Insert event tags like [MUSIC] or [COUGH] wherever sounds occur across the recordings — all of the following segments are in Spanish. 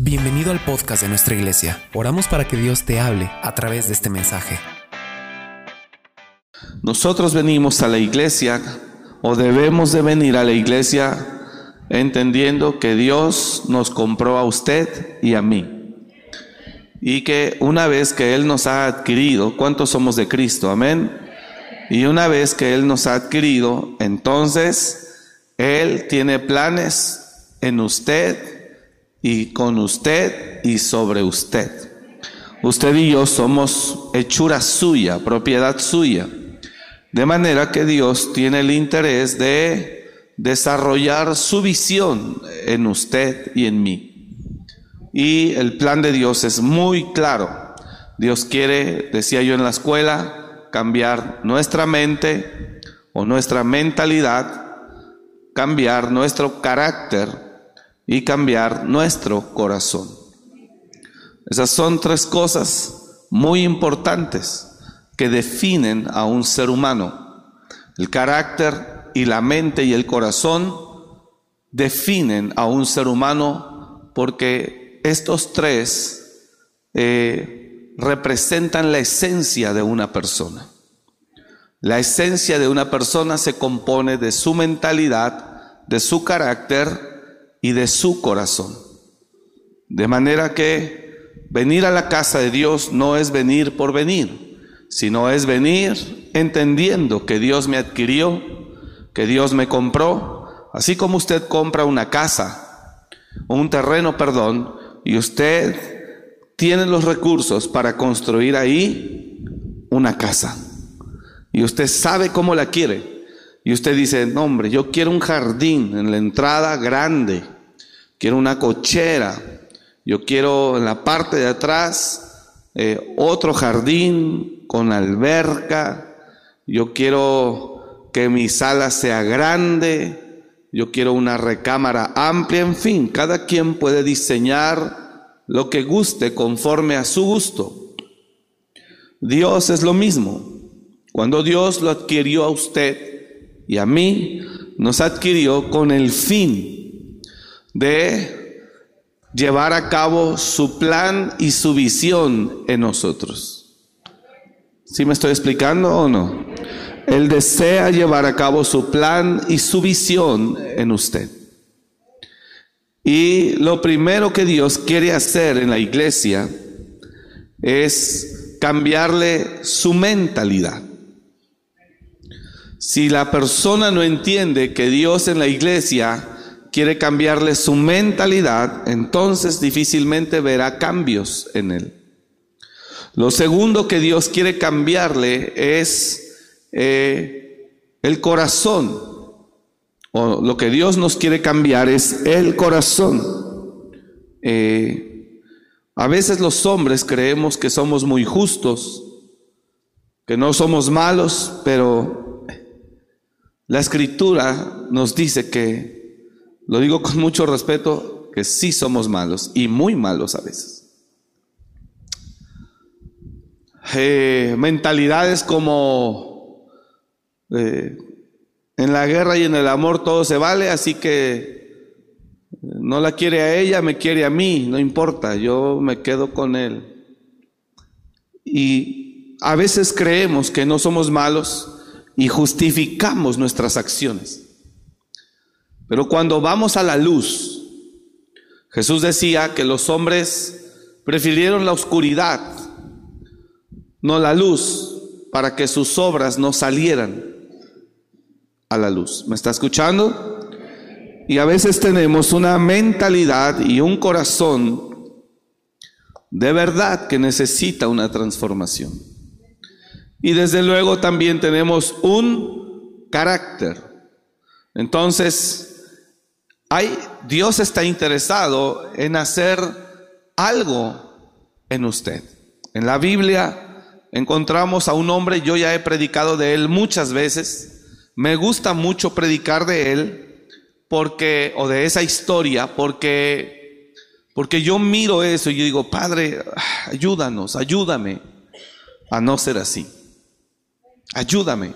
Bienvenido al podcast de nuestra iglesia. Oramos para que Dios te hable a través de este mensaje. Nosotros venimos a la iglesia o debemos de venir a la iglesia entendiendo que Dios nos compró a usted y a mí. Y que una vez que Él nos ha adquirido, ¿cuántos somos de Cristo? Amén. Y una vez que Él nos ha adquirido, entonces Él tiene planes en usted y con usted y sobre usted. Usted y yo somos hechura suya, propiedad suya. De manera que Dios tiene el interés de desarrollar su visión en usted y en mí. Y el plan de Dios es muy claro. Dios quiere, decía yo en la escuela, cambiar nuestra mente o nuestra mentalidad, cambiar nuestro carácter y cambiar nuestro corazón. Esas son tres cosas muy importantes que definen a un ser humano. El carácter y la mente y el corazón definen a un ser humano porque estos tres eh, representan la esencia de una persona. La esencia de una persona se compone de su mentalidad, de su carácter y de su corazón. De manera que venir a la casa de Dios no es venir por venir, sino es venir entendiendo que Dios me adquirió, que Dios me compró, así como usted compra una casa, un terreno, perdón, y usted tiene los recursos para construir ahí una casa. Y usted sabe cómo la quiere y usted dice, no hombre, yo quiero un jardín en la entrada grande, quiero una cochera, yo quiero en la parte de atrás eh, otro jardín con alberca, yo quiero que mi sala sea grande, yo quiero una recámara amplia, en fin, cada quien puede diseñar lo que guste conforme a su gusto. Dios es lo mismo. Cuando Dios lo adquirió a usted, y a mí nos adquirió con el fin de llevar a cabo su plan y su visión en nosotros. ¿Sí me estoy explicando o no? Él desea llevar a cabo su plan y su visión en usted. Y lo primero que Dios quiere hacer en la iglesia es cambiarle su mentalidad. Si la persona no entiende que Dios en la iglesia quiere cambiarle su mentalidad, entonces difícilmente verá cambios en él. Lo segundo que Dios quiere cambiarle es eh, el corazón. O lo que Dios nos quiere cambiar es el corazón. Eh, a veces los hombres creemos que somos muy justos, que no somos malos, pero la escritura nos dice que, lo digo con mucho respeto, que sí somos malos y muy malos a veces. Eh, mentalidades como eh, en la guerra y en el amor todo se vale, así que no la quiere a ella, me quiere a mí, no importa, yo me quedo con él. Y a veces creemos que no somos malos y justificamos nuestras acciones. Pero cuando vamos a la luz, Jesús decía que los hombres prefirieron la oscuridad, no la luz, para que sus obras no salieran a la luz. ¿Me está escuchando? Y a veces tenemos una mentalidad y un corazón de verdad que necesita una transformación. Y desde luego también tenemos un carácter. Entonces, hay, Dios está interesado en hacer algo en usted. En la Biblia encontramos a un hombre, yo ya he predicado de él muchas veces. Me gusta mucho predicar de él porque o de esa historia porque porque yo miro eso y digo, "Padre, ayúdanos, ayúdame a no ser así." Ayúdame.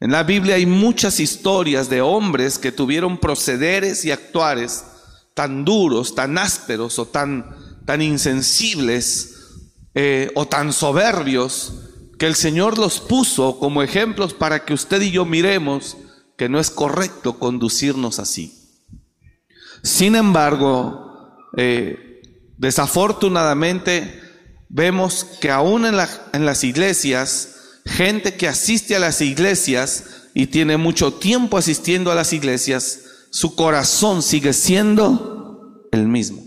En la Biblia hay muchas historias de hombres que tuvieron procederes y actuares tan duros, tan ásperos o tan, tan insensibles eh, o tan soberbios que el Señor los puso como ejemplos para que usted y yo miremos que no es correcto conducirnos así. Sin embargo, eh, desafortunadamente vemos que aún en, en las iglesias, gente que asiste a las iglesias y tiene mucho tiempo asistiendo a las iglesias, su corazón sigue siendo el mismo.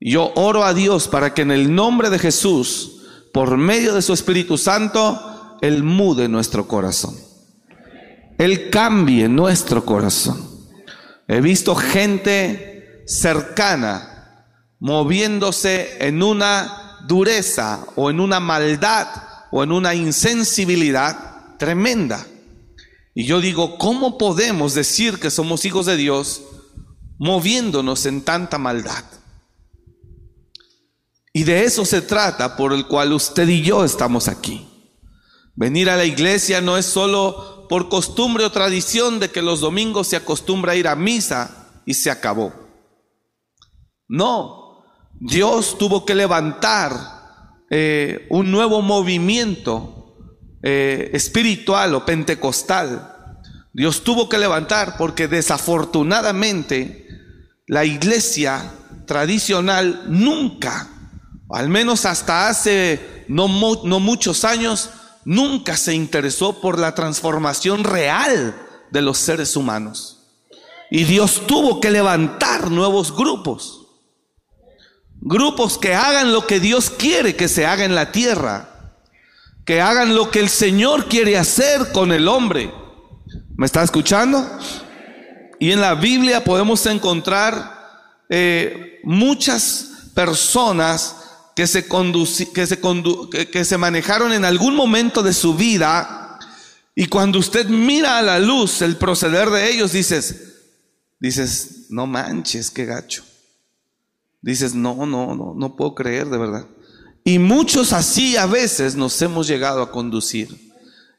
Yo oro a Dios para que en el nombre de Jesús, por medio de su Espíritu Santo, Él mude nuestro corazón. Él cambie nuestro corazón. He visto gente cercana moviéndose en una dureza o en una maldad o en una insensibilidad tremenda. Y yo digo, ¿cómo podemos decir que somos hijos de Dios moviéndonos en tanta maldad? Y de eso se trata por el cual usted y yo estamos aquí. Venir a la iglesia no es solo por costumbre o tradición de que los domingos se acostumbra a ir a misa y se acabó. No, Dios tuvo que levantar eh, un nuevo movimiento eh, espiritual o pentecostal. Dios tuvo que levantar porque desafortunadamente la iglesia tradicional nunca, al menos hasta hace no, no muchos años, nunca se interesó por la transformación real de los seres humanos. Y Dios tuvo que levantar nuevos grupos. Grupos que hagan lo que Dios quiere que se haga en la tierra que hagan lo que el Señor quiere hacer con el hombre. ¿Me está escuchando? Y en la Biblia podemos encontrar eh, muchas personas que se, que, se que se manejaron en algún momento de su vida y cuando usted mira a la luz el proceder de ellos, dices, dices, no manches, qué gacho. Dices, no, no, no, no puedo creer de verdad. Y muchos así a veces nos hemos llegado a conducir.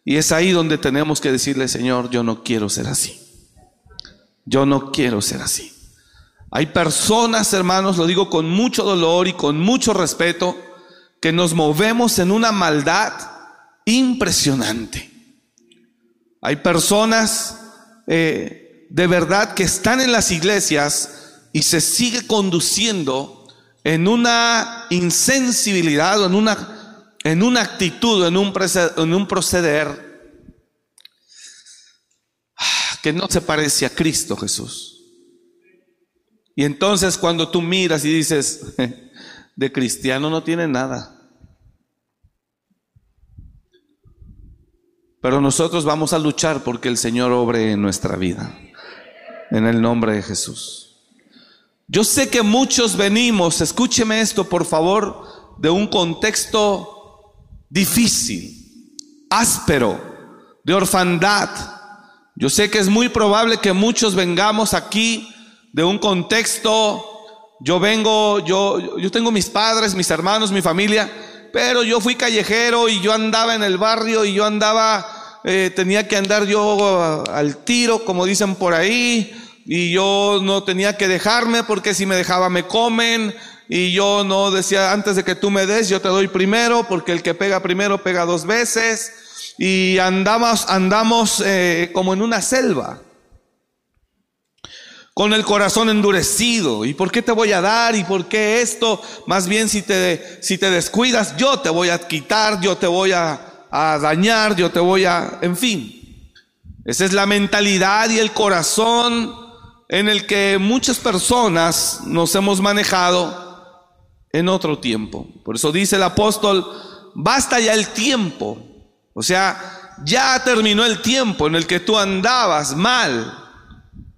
Y es ahí donde tenemos que decirle, Señor, yo no quiero ser así. Yo no quiero ser así. Hay personas, hermanos, lo digo con mucho dolor y con mucho respeto, que nos movemos en una maldad impresionante. Hay personas eh, de verdad que están en las iglesias y se sigue conduciendo en una insensibilidad o en una, en una actitud, en un, en un proceder que no se parece a Cristo Jesús. Y entonces cuando tú miras y dices, [LAUGHS] de cristiano no tiene nada. Pero nosotros vamos a luchar porque el Señor obre en nuestra vida. En el nombre de Jesús. Yo sé que muchos venimos, escúcheme esto por favor, de un contexto difícil, áspero, de orfandad. Yo sé que es muy probable que muchos vengamos aquí de un contexto, yo vengo, yo, yo tengo mis padres, mis hermanos, mi familia, pero yo fui callejero y yo andaba en el barrio y yo andaba, eh, tenía que andar yo al tiro, como dicen por ahí, y yo no tenía que dejarme porque si me dejaba me comen. Y yo no decía antes de que tú me des yo te doy primero porque el que pega primero pega dos veces y andamos andamos eh, como en una selva con el corazón endurecido. Y por qué te voy a dar y por qué esto más bien si te si te descuidas yo te voy a quitar yo te voy a, a dañar yo te voy a en fin esa es la mentalidad y el corazón en el que muchas personas nos hemos manejado en otro tiempo. Por eso dice el apóstol, basta ya el tiempo. O sea, ya terminó el tiempo en el que tú andabas mal,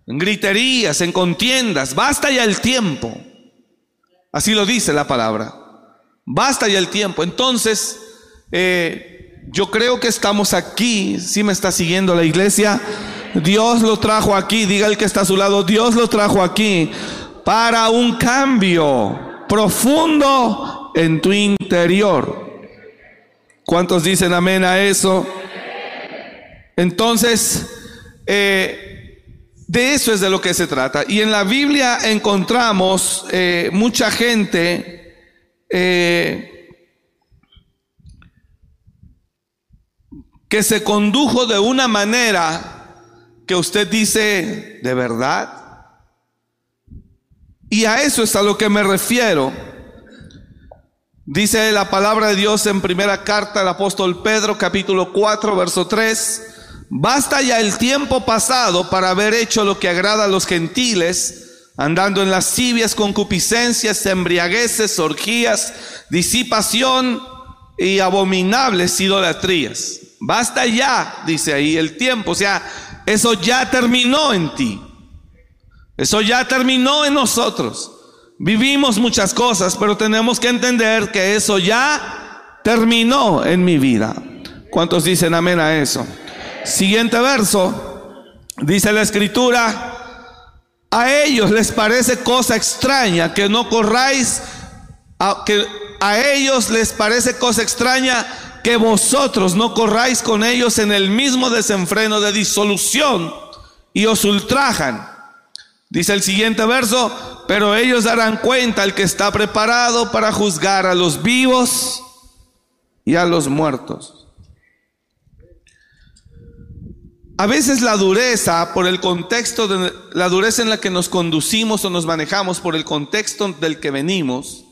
en griterías, en contiendas. Basta ya el tiempo. Así lo dice la palabra. Basta ya el tiempo. Entonces, eh, yo creo que estamos aquí, si me está siguiendo la iglesia, Dios lo trajo aquí, diga el que está a su lado, Dios lo trajo aquí para un cambio profundo en tu interior. ¿Cuántos dicen amén a eso? Entonces, eh, De eso es de lo que se trata. Y en la Biblia encontramos eh, mucha gente eh, que se condujo de una manera que usted dice, ¿de verdad? Y a eso es a lo que me refiero. Dice la palabra de Dios en primera carta del apóstol Pedro, capítulo 4, verso 3. Basta ya el tiempo pasado para haber hecho lo que agrada a los gentiles, andando en lascivias, concupiscencias, embriagueces, orgías, disipación y abominables idolatrías. Basta ya, dice ahí, el tiempo. O sea, eso ya terminó en ti. Eso ya terminó en nosotros. Vivimos muchas cosas, pero tenemos que entender que eso ya terminó en mi vida. ¿Cuántos dicen amén a eso? Siguiente verso, dice la escritura, a ellos les parece cosa extraña que no corráis, a, que a ellos les parece cosa extraña que vosotros no corráis con ellos en el mismo desenfreno de disolución y os ultrajan Dice el siguiente verso, pero ellos darán cuenta al que está preparado para juzgar a los vivos y a los muertos. A veces la dureza, por el contexto de la dureza en la que nos conducimos o nos manejamos, por el contexto del que venimos,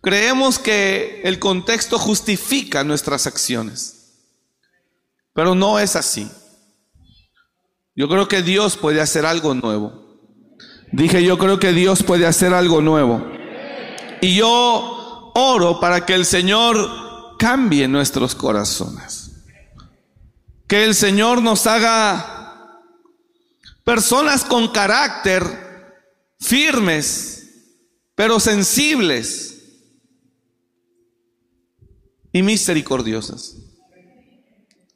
creemos que el contexto justifica nuestras acciones. Pero no es así. Yo creo que Dios puede hacer algo nuevo. Dije, yo creo que Dios puede hacer algo nuevo. Y yo oro para que el Señor cambie nuestros corazones. Que el Señor nos haga personas con carácter firmes, pero sensibles y misericordiosas.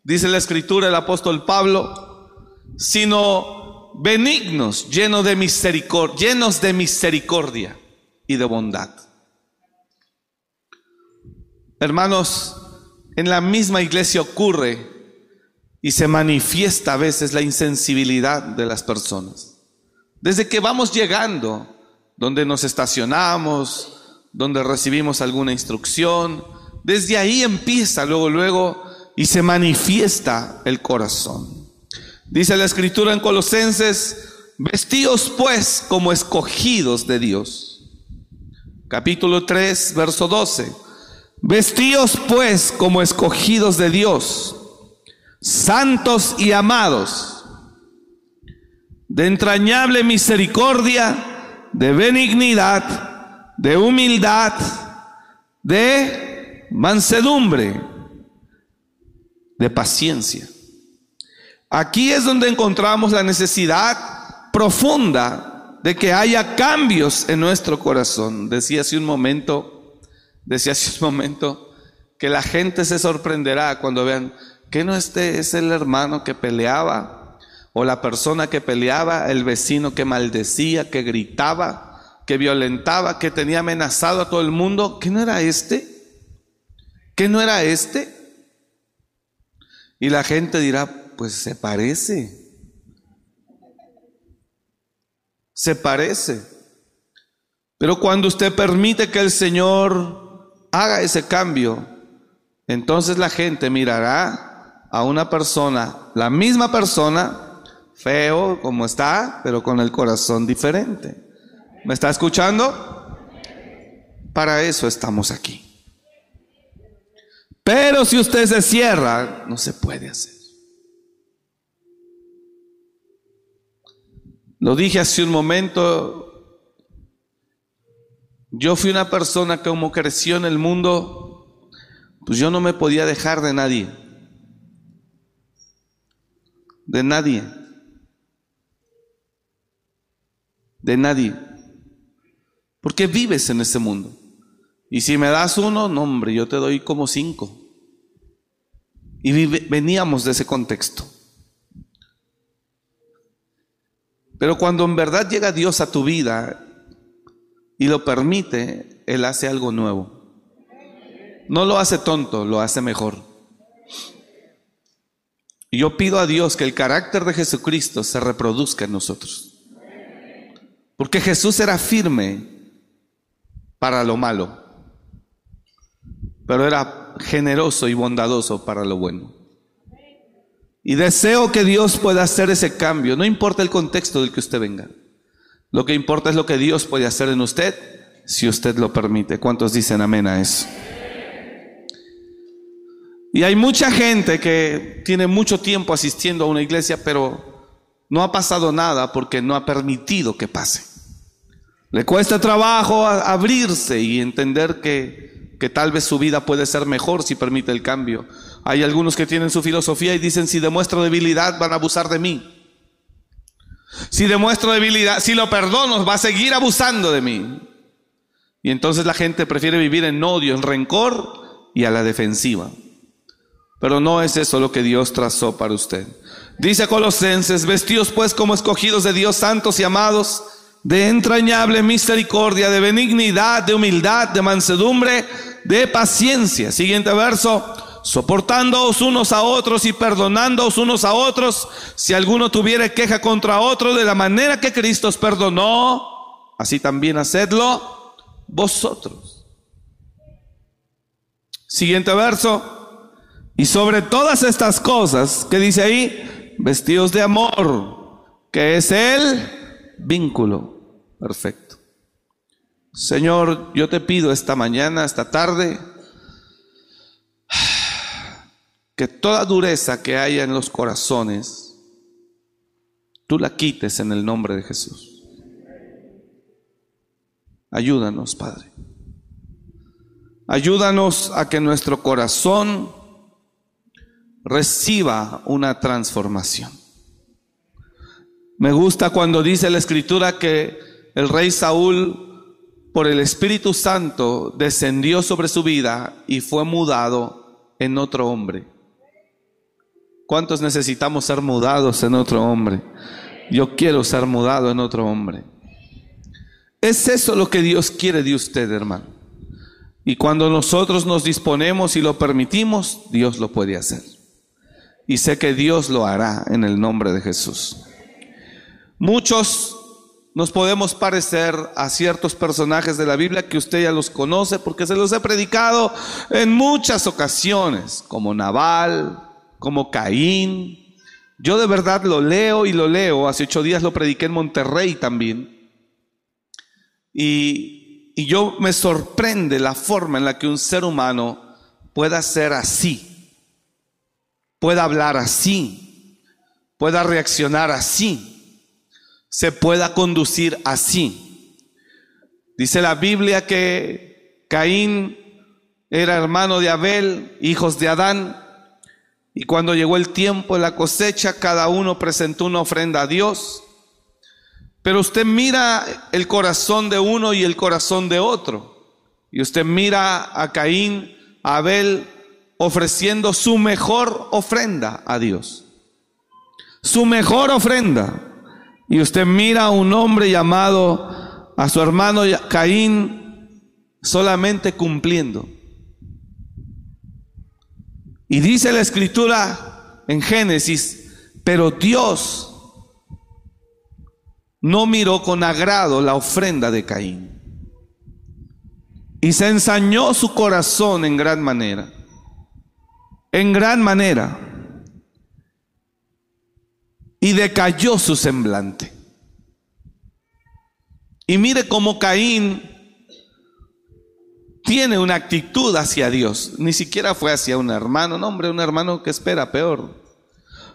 Dice la escritura el apóstol Pablo, sino benignos, llenos de misericordia, llenos de misericordia y de bondad. Hermanos, en la misma iglesia ocurre y se manifiesta a veces la insensibilidad de las personas. Desde que vamos llegando, donde nos estacionamos, donde recibimos alguna instrucción, desde ahí empieza luego, luego, y se manifiesta el corazón. Dice la escritura en Colosenses, vestidos pues como escogidos de Dios. Capítulo 3, verso 12. Vestidos pues como escogidos de Dios, santos y amados, de entrañable misericordia, de benignidad, de humildad, de mansedumbre, de paciencia. Aquí es donde encontramos la necesidad profunda de que haya cambios en nuestro corazón. Decía hace un momento, decía hace un momento que la gente se sorprenderá cuando vean que no este es el hermano que peleaba o la persona que peleaba, el vecino que maldecía, que gritaba, que violentaba, que tenía amenazado a todo el mundo, que no era este, que no era este. Y la gente dirá, pues se parece. Se parece. Pero cuando usted permite que el Señor haga ese cambio, entonces la gente mirará a una persona, la misma persona, feo como está, pero con el corazón diferente. ¿Me está escuchando? Para eso estamos aquí. Pero si usted se cierra, no se puede hacer. Lo dije hace un momento, yo fui una persona que como creció en el mundo, pues yo no me podía dejar de nadie. De nadie. De nadie. Porque vives en ese mundo. Y si me das uno, no hombre, yo te doy como cinco. Y veníamos de ese contexto. Pero cuando en verdad llega Dios a tu vida y lo permite, Él hace algo nuevo. No lo hace tonto, lo hace mejor. Y yo pido a Dios que el carácter de Jesucristo se reproduzca en nosotros. Porque Jesús era firme para lo malo, pero era generoso y bondadoso para lo bueno. Y deseo que Dios pueda hacer ese cambio, no importa el contexto del que usted venga. Lo que importa es lo que Dios puede hacer en usted si usted lo permite. ¿Cuántos dicen amén a eso? Y hay mucha gente que tiene mucho tiempo asistiendo a una iglesia, pero no ha pasado nada porque no ha permitido que pase. Le cuesta trabajo abrirse y entender que, que tal vez su vida puede ser mejor si permite el cambio. Hay algunos que tienen su filosofía y dicen, si demuestro debilidad van a abusar de mí. Si demuestro debilidad, si lo perdono, va a seguir abusando de mí. Y entonces la gente prefiere vivir en odio, en rencor y a la defensiva. Pero no es eso lo que Dios trazó para usted. Dice Colosenses, vestidos pues como escogidos de Dios, santos y amados, de entrañable misericordia, de benignidad, de humildad, de mansedumbre, de paciencia. Siguiente verso, soportándoos unos a otros y perdonándoos unos a otros, si alguno tuviera queja contra otro, de la manera que Cristo os perdonó, así también hacedlo vosotros. Siguiente verso, y sobre todas estas cosas, que dice ahí? Vestidos de amor, que es el vínculo perfecto. Señor, yo te pido esta mañana, esta tarde, que toda dureza que haya en los corazones, tú la quites en el nombre de Jesús. Ayúdanos, Padre. Ayúdanos a que nuestro corazón reciba una transformación. Me gusta cuando dice la escritura que el rey Saúl por el Espíritu Santo descendió sobre su vida y fue mudado en otro hombre. ¿Cuántos necesitamos ser mudados en otro hombre? Yo quiero ser mudado en otro hombre. Es eso lo que Dios quiere de usted, hermano. Y cuando nosotros nos disponemos y lo permitimos, Dios lo puede hacer y sé que Dios lo hará en el nombre de Jesús. Muchos nos podemos parecer a ciertos personajes de la Biblia que usted ya los conoce porque se los he predicado en muchas ocasiones, como Nabal, como Caín. Yo de verdad lo leo y lo leo. Hace ocho días lo prediqué en Monterrey también. Y, y yo me sorprende la forma en la que un ser humano pueda ser así pueda hablar así, pueda reaccionar así, se pueda conducir así. Dice la Biblia que Caín era hermano de Abel, hijos de Adán, y cuando llegó el tiempo de la cosecha, cada uno presentó una ofrenda a Dios. Pero usted mira el corazón de uno y el corazón de otro. Y usted mira a Caín, a Abel ofreciendo su mejor ofrenda a Dios. Su mejor ofrenda. Y usted mira a un hombre llamado a su hermano Caín solamente cumpliendo. Y dice la escritura en Génesis, pero Dios no miró con agrado la ofrenda de Caín. Y se ensañó su corazón en gran manera en gran manera y decayó su semblante. Y mire cómo Caín tiene una actitud hacia Dios. Ni siquiera fue hacia un hermano, no hombre, un hermano que espera peor.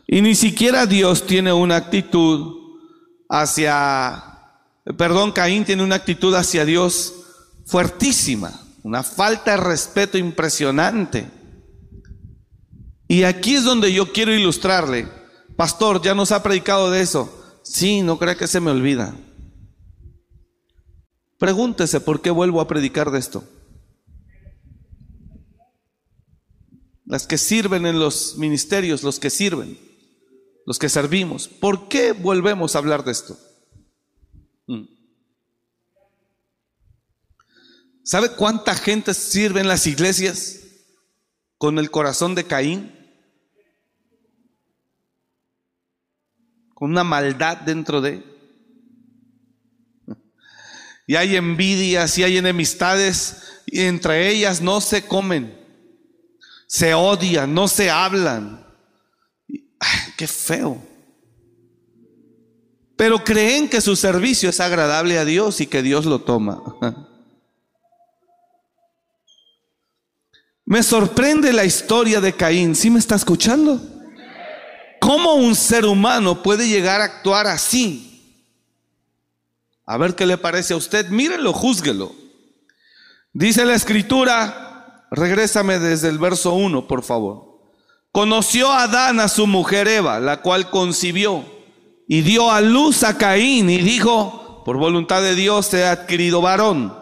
Y ni siquiera Dios tiene una actitud hacia, perdón, Caín tiene una actitud hacia Dios fuertísima, una falta de respeto impresionante. Y aquí es donde yo quiero ilustrarle. Pastor, ya nos ha predicado de eso. Sí, no crea que se me olvida. Pregúntese por qué vuelvo a predicar de esto. Las que sirven en los ministerios, los que sirven, los que servimos. ¿Por qué volvemos a hablar de esto? Mm. ¿Sabe cuánta gente sirve en las iglesias con el corazón de Caín? Con una maldad dentro de. Y hay envidias y hay enemistades y entre ellas no se comen, se odian, no se hablan. Ay, qué feo. Pero creen que su servicio es agradable a Dios y que Dios lo toma. [LAUGHS] Me sorprende la historia de Caín. ¿Sí me está escuchando? ¿Cómo un ser humano puede llegar a actuar así? A ver qué le parece a usted. Mírenlo, júzguelo. Dice la escritura, regrésame desde el verso 1, por favor. Conoció a Adán a su mujer Eva, la cual concibió y dio a luz a Caín y dijo, por voluntad de Dios he adquirido varón.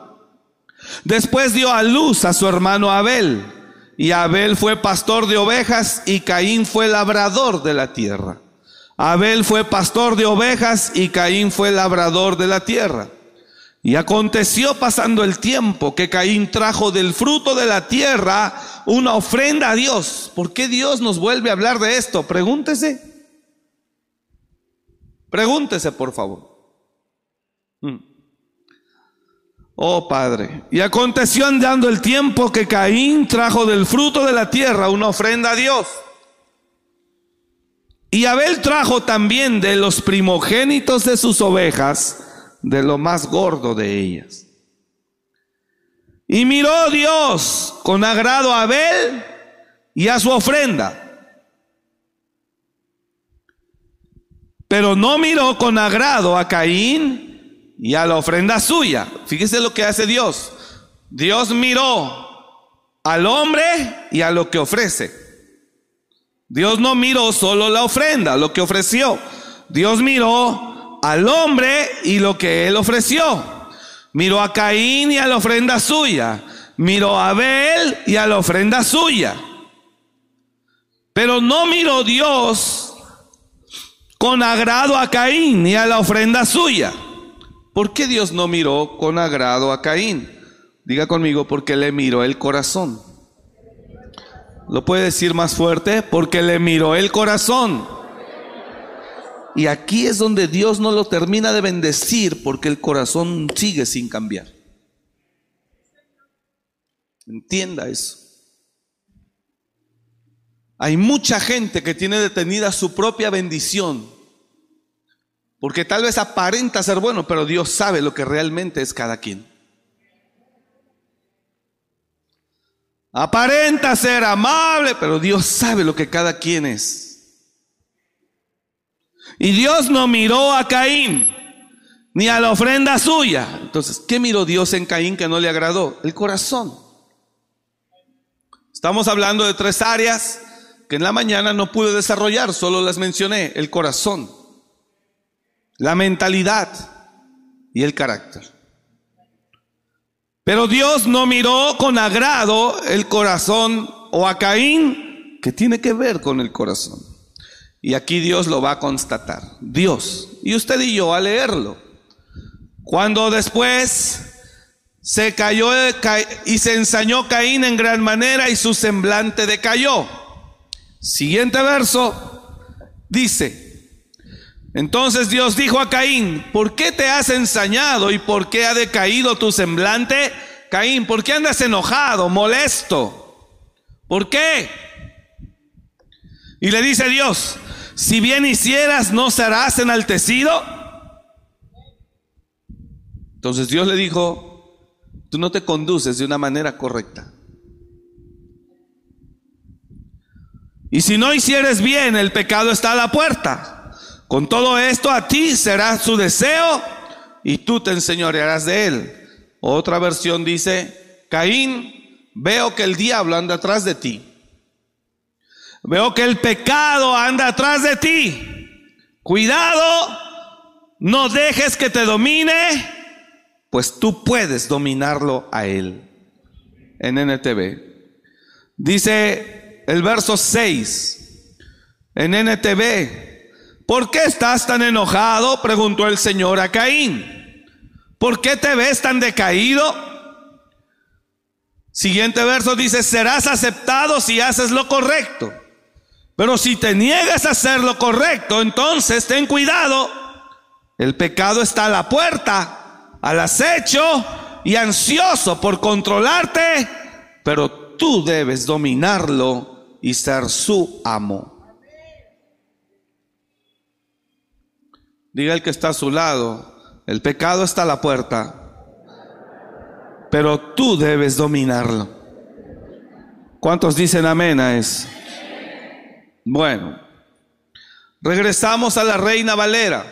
Después dio a luz a su hermano Abel. Y Abel fue pastor de ovejas y Caín fue labrador de la tierra. Abel fue pastor de ovejas y Caín fue labrador de la tierra. Y aconteció pasando el tiempo que Caín trajo del fruto de la tierra una ofrenda a Dios. ¿Por qué Dios nos vuelve a hablar de esto? Pregúntese. Pregúntese, por favor. Mm. Oh Padre, y aconteció andando el tiempo que Caín trajo del fruto de la tierra una ofrenda a Dios. Y Abel trajo también de los primogénitos de sus ovejas, de lo más gordo de ellas. Y miró Dios con agrado a Abel y a su ofrenda. Pero no miró con agrado a Caín y a la ofrenda suya. Fíjese lo que hace Dios. Dios miró al hombre y a lo que ofrece. Dios no miró solo la ofrenda, lo que ofreció. Dios miró al hombre y lo que él ofreció. Miró a Caín y a la ofrenda suya. Miró a Abel y a la ofrenda suya. Pero no miró Dios con agrado a Caín ni a la ofrenda suya. ¿Por qué Dios no miró con agrado a Caín? Diga conmigo, porque le miró el corazón. ¿Lo puede decir más fuerte? Porque le miró el corazón. Y aquí es donde Dios no lo termina de bendecir porque el corazón sigue sin cambiar. Entienda eso. Hay mucha gente que tiene detenida su propia bendición porque tal vez aparenta ser bueno, pero Dios sabe lo que realmente es cada quien. Aparenta ser amable, pero Dios sabe lo que cada quien es. Y Dios no miró a Caín, ni a la ofrenda suya. Entonces, ¿qué miró Dios en Caín que no le agradó? El corazón. Estamos hablando de tres áreas que en la mañana no pude desarrollar, solo las mencioné. El corazón la mentalidad y el carácter. Pero Dios no miró con agrado el corazón o a Caín, que tiene que ver con el corazón. Y aquí Dios lo va a constatar. Dios. Y usted y yo a leerlo. Cuando después se cayó y se ensañó Caín en gran manera y su semblante decayó. Siguiente verso dice, entonces Dios dijo a Caín, ¿por qué te has ensañado y por qué ha decaído tu semblante? Caín, ¿por qué andas enojado, molesto? ¿Por qué? Y le dice Dios, si bien hicieras, ¿no serás enaltecido? Entonces Dios le dijo, tú no te conduces de una manera correcta. Y si no hicieres bien, el pecado está a la puerta. Con todo esto a ti será su deseo y tú te enseñorearás de él. Otra versión dice, Caín, veo que el diablo anda atrás de ti. Veo que el pecado anda atrás de ti. Cuidado, no dejes que te domine, pues tú puedes dominarlo a él. En NTV. Dice el verso 6. En NTV ¿Por qué estás tan enojado? preguntó el Señor a Caín. ¿Por qué te ves tan decaído? Siguiente verso dice, serás aceptado si haces lo correcto. Pero si te niegas a hacer lo correcto, entonces ten cuidado. El pecado está a la puerta, al acecho y ansioso por controlarte, pero tú debes dominarlo y ser su amo. Diga el que está a su lado, el pecado está a la puerta, pero tú debes dominarlo. ¿Cuántos dicen amén a eso? Bueno, regresamos a la reina Valera.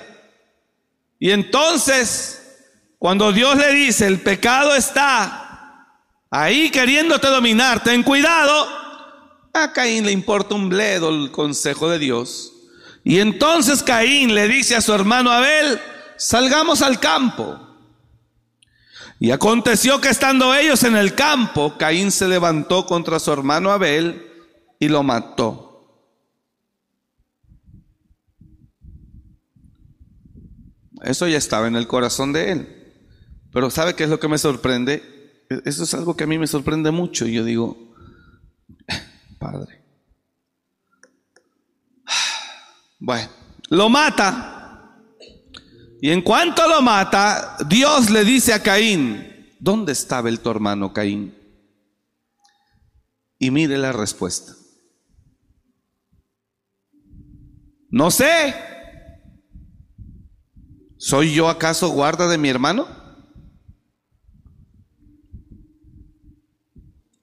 Y entonces, cuando Dios le dice, el pecado está ahí queriéndote dominar, ten cuidado, a Caín le importa un bledo el consejo de Dios. Y entonces Caín le dice a su hermano Abel, salgamos al campo. Y aconteció que estando ellos en el campo, Caín se levantó contra su hermano Abel y lo mató. Eso ya estaba en el corazón de él. Pero ¿sabe qué es lo que me sorprende? Eso es algo que a mí me sorprende mucho. Y yo digo, [LAUGHS] Padre, Bueno, lo mata. Y en cuanto lo mata, Dios le dice a Caín, ¿dónde estaba el tu hermano Caín? Y mire la respuesta. No sé. ¿Soy yo acaso guarda de mi hermano?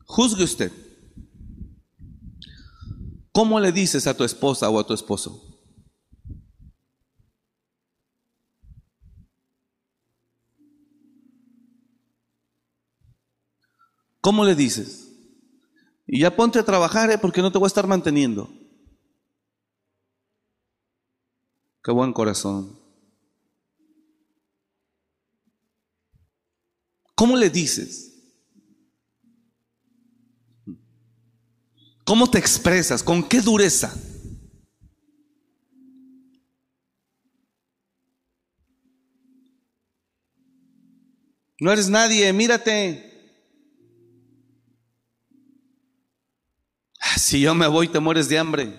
Juzgue usted. ¿Cómo le dices a tu esposa o a tu esposo? ¿Cómo le dices? Y ya ponte a trabajar, ¿eh? porque no te voy a estar manteniendo. Qué buen corazón. ¿Cómo le dices? ¿Cómo te expresas? ¿Con qué dureza? No eres nadie, mírate. Si yo me voy, te mueres de hambre.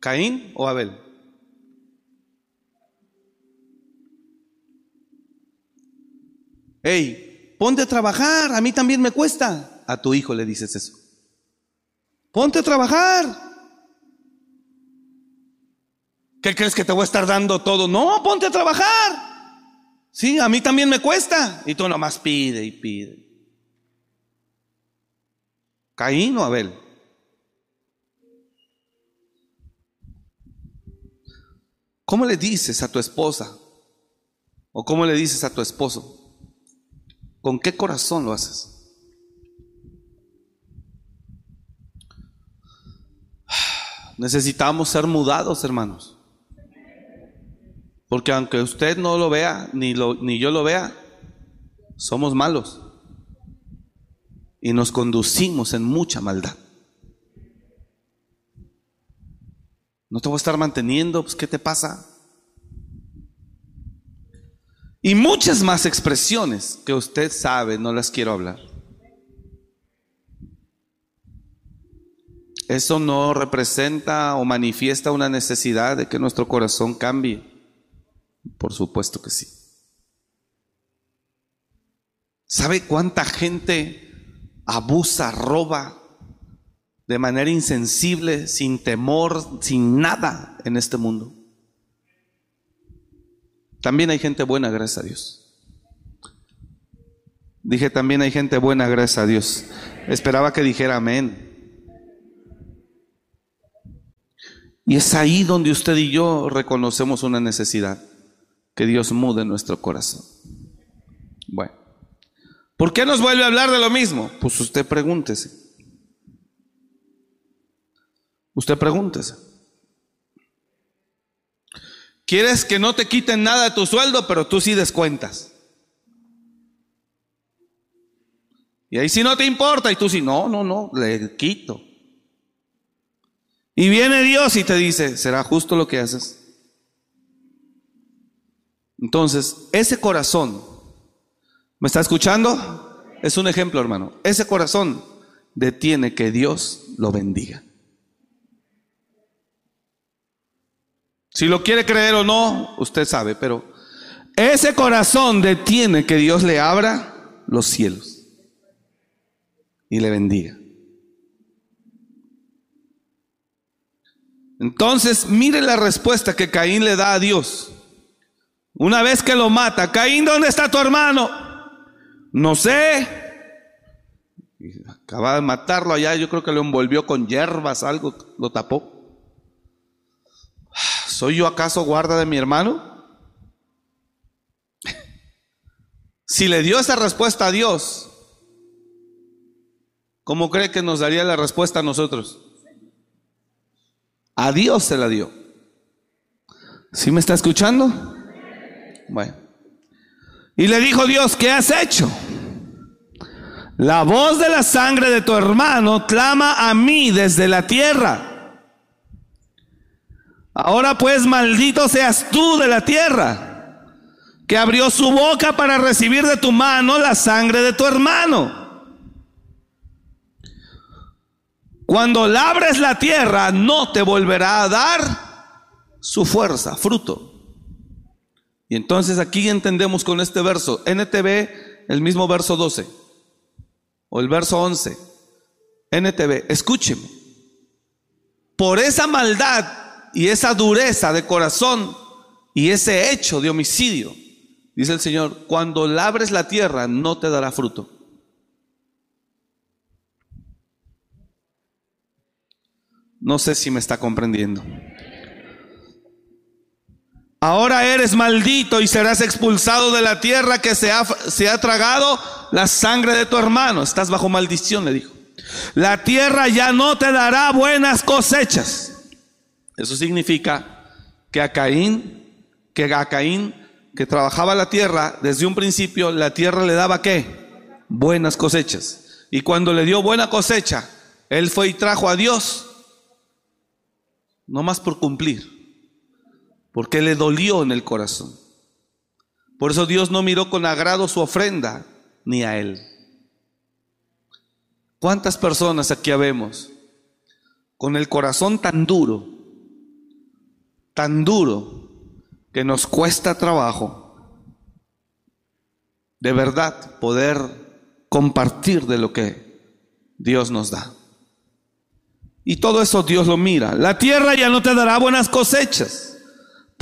¿Caín o Abel? Hey, ponte a trabajar, a mí también me cuesta. A tu hijo le dices eso. Ponte a trabajar. ¿Qué crees que te voy a estar dando todo? No, ponte a trabajar. Sí, a mí también me cuesta. Y tú nomás pide y pide. Caín o Abel. ¿Cómo le dices a tu esposa? ¿O cómo le dices a tu esposo? ¿Con qué corazón lo haces? Necesitamos ser mudados, hermanos. Porque aunque usted no lo vea, ni, lo, ni yo lo vea, somos malos y nos conducimos en mucha maldad. No te voy a estar manteniendo, pues ¿qué te pasa? Y muchas más expresiones que usted sabe, no las quiero hablar. Eso no representa o manifiesta una necesidad de que nuestro corazón cambie. Por supuesto que sí. ¿Sabe cuánta gente abusa, roba de manera insensible, sin temor, sin nada en este mundo. También hay gente buena, gracias a Dios. Dije, también hay gente buena, gracias a Dios. Esperaba que dijera amén. Y es ahí donde usted y yo reconocemos una necesidad, que Dios mude nuestro corazón. Bueno. ¿Por qué nos vuelve a hablar de lo mismo? Pues usted pregúntese. Usted pregúntese. Quieres que no te quiten nada de tu sueldo, pero tú sí descuentas. Y ahí sí no te importa, y tú sí, no, no, no, le quito. Y viene Dios y te dice, ¿será justo lo que haces? Entonces, ese corazón ¿Me está escuchando? Es un ejemplo, hermano. Ese corazón detiene que Dios lo bendiga. Si lo quiere creer o no, usted sabe, pero ese corazón detiene que Dios le abra los cielos y le bendiga. Entonces, mire la respuesta que Caín le da a Dios. Una vez que lo mata, Caín, ¿dónde está tu hermano? No sé. acaba de matarlo allá, yo creo que lo envolvió con hierbas, algo, lo tapó. ¿Soy yo acaso guarda de mi hermano? Si le dio esa respuesta a Dios, ¿cómo cree que nos daría la respuesta a nosotros? A Dios se la dio. ¿Sí me está escuchando? Bueno. Y le dijo Dios, ¿qué has hecho? La voz de la sangre de tu hermano clama a mí desde la tierra. Ahora pues maldito seas tú de la tierra, que abrió su boca para recibir de tu mano la sangre de tu hermano. Cuando labres la tierra, no te volverá a dar su fuerza, fruto. Y entonces aquí entendemos con este verso, NTV, el mismo verso 12, o el verso 11, NTV, escúcheme, por esa maldad y esa dureza de corazón y ese hecho de homicidio, dice el Señor, cuando labres la tierra no te dará fruto. No sé si me está comprendiendo. Ahora eres maldito y serás expulsado de la tierra que se ha, se ha tragado la sangre de tu hermano. Estás bajo maldición, le dijo. La tierra ya no te dará buenas cosechas. Eso significa que a Caín, que a Caín, que trabajaba la tierra, desde un principio la tierra le daba qué? Buenas cosechas. Y cuando le dio buena cosecha, él fue y trajo a Dios no más por cumplir, porque le dolió en el corazón. Por eso Dios no miró con agrado su ofrenda ni a él. ¿Cuántas personas aquí habemos con el corazón tan duro, tan duro, que nos cuesta trabajo de verdad poder compartir de lo que Dios nos da? Y todo eso Dios lo mira. La tierra ya no te dará buenas cosechas.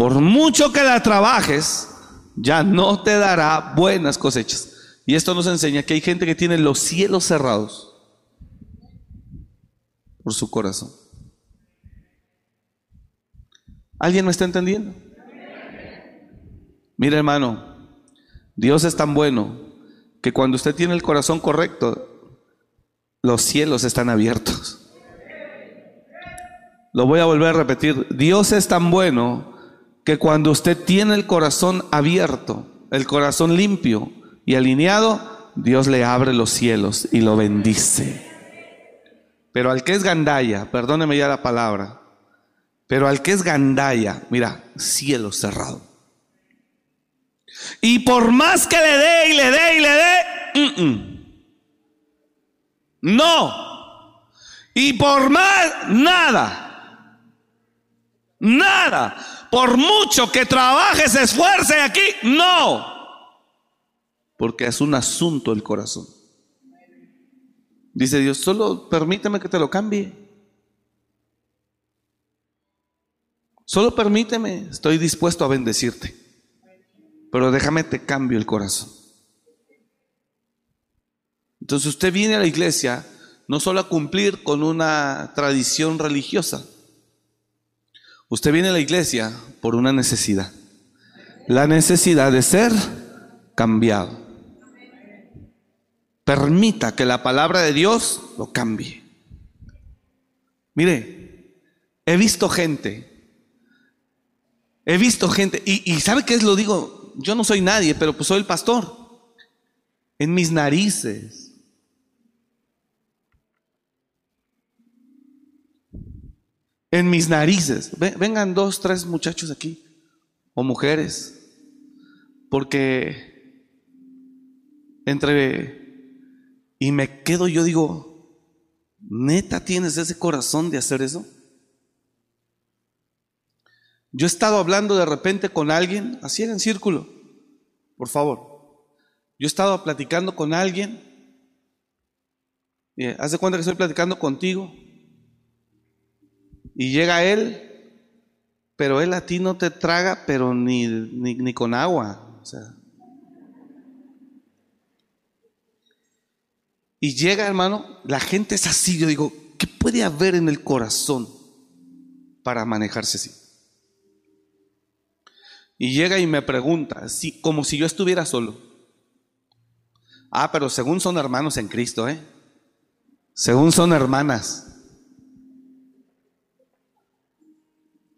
Por mucho que la trabajes, ya no te dará buenas cosechas. Y esto nos enseña que hay gente que tiene los cielos cerrados por su corazón. ¿Alguien me está entendiendo? Mira hermano, Dios es tan bueno que cuando usted tiene el corazón correcto, los cielos están abiertos. Lo voy a volver a repetir. Dios es tan bueno que cuando usted tiene el corazón abierto, el corazón limpio y alineado, Dios le abre los cielos y lo bendice. Pero al que es gandaya, perdóneme ya la palabra, pero al que es gandaya, mira, cielo cerrado. Y por más que le dé y le dé y le dé, no. Y por más, nada. Nada. Por mucho que trabaje, se esfuerce aquí, no. Porque es un asunto el corazón. Dice Dios, solo permíteme que te lo cambie. Solo permíteme, estoy dispuesto a bendecirte. Pero déjame te cambio el corazón. Entonces usted viene a la iglesia no solo a cumplir con una tradición religiosa, Usted viene a la iglesia por una necesidad. La necesidad de ser cambiado. Permita que la palabra de Dios lo cambie. Mire, he visto gente. He visto gente. Y, ¿sabe qué es? Lo digo. Yo no soy nadie, pero pues soy el pastor. En mis narices en mis narices. Vengan dos, tres muchachos aquí, o mujeres, porque entre... Y me quedo, yo digo, ¿Neta tienes ese corazón de hacer eso? Yo he estado hablando de repente con alguien, así en círculo, por favor. Yo he estado platicando con alguien, y haz de cuenta que estoy platicando contigo, y llega él, pero él a ti no te traga, pero ni, ni, ni con agua. O sea. Y llega, hermano, la gente es así. Yo digo, ¿qué puede haber en el corazón para manejarse así? Y llega y me pregunta, así, como si yo estuviera solo. Ah, pero según son hermanos en Cristo, ¿eh? Según son hermanas.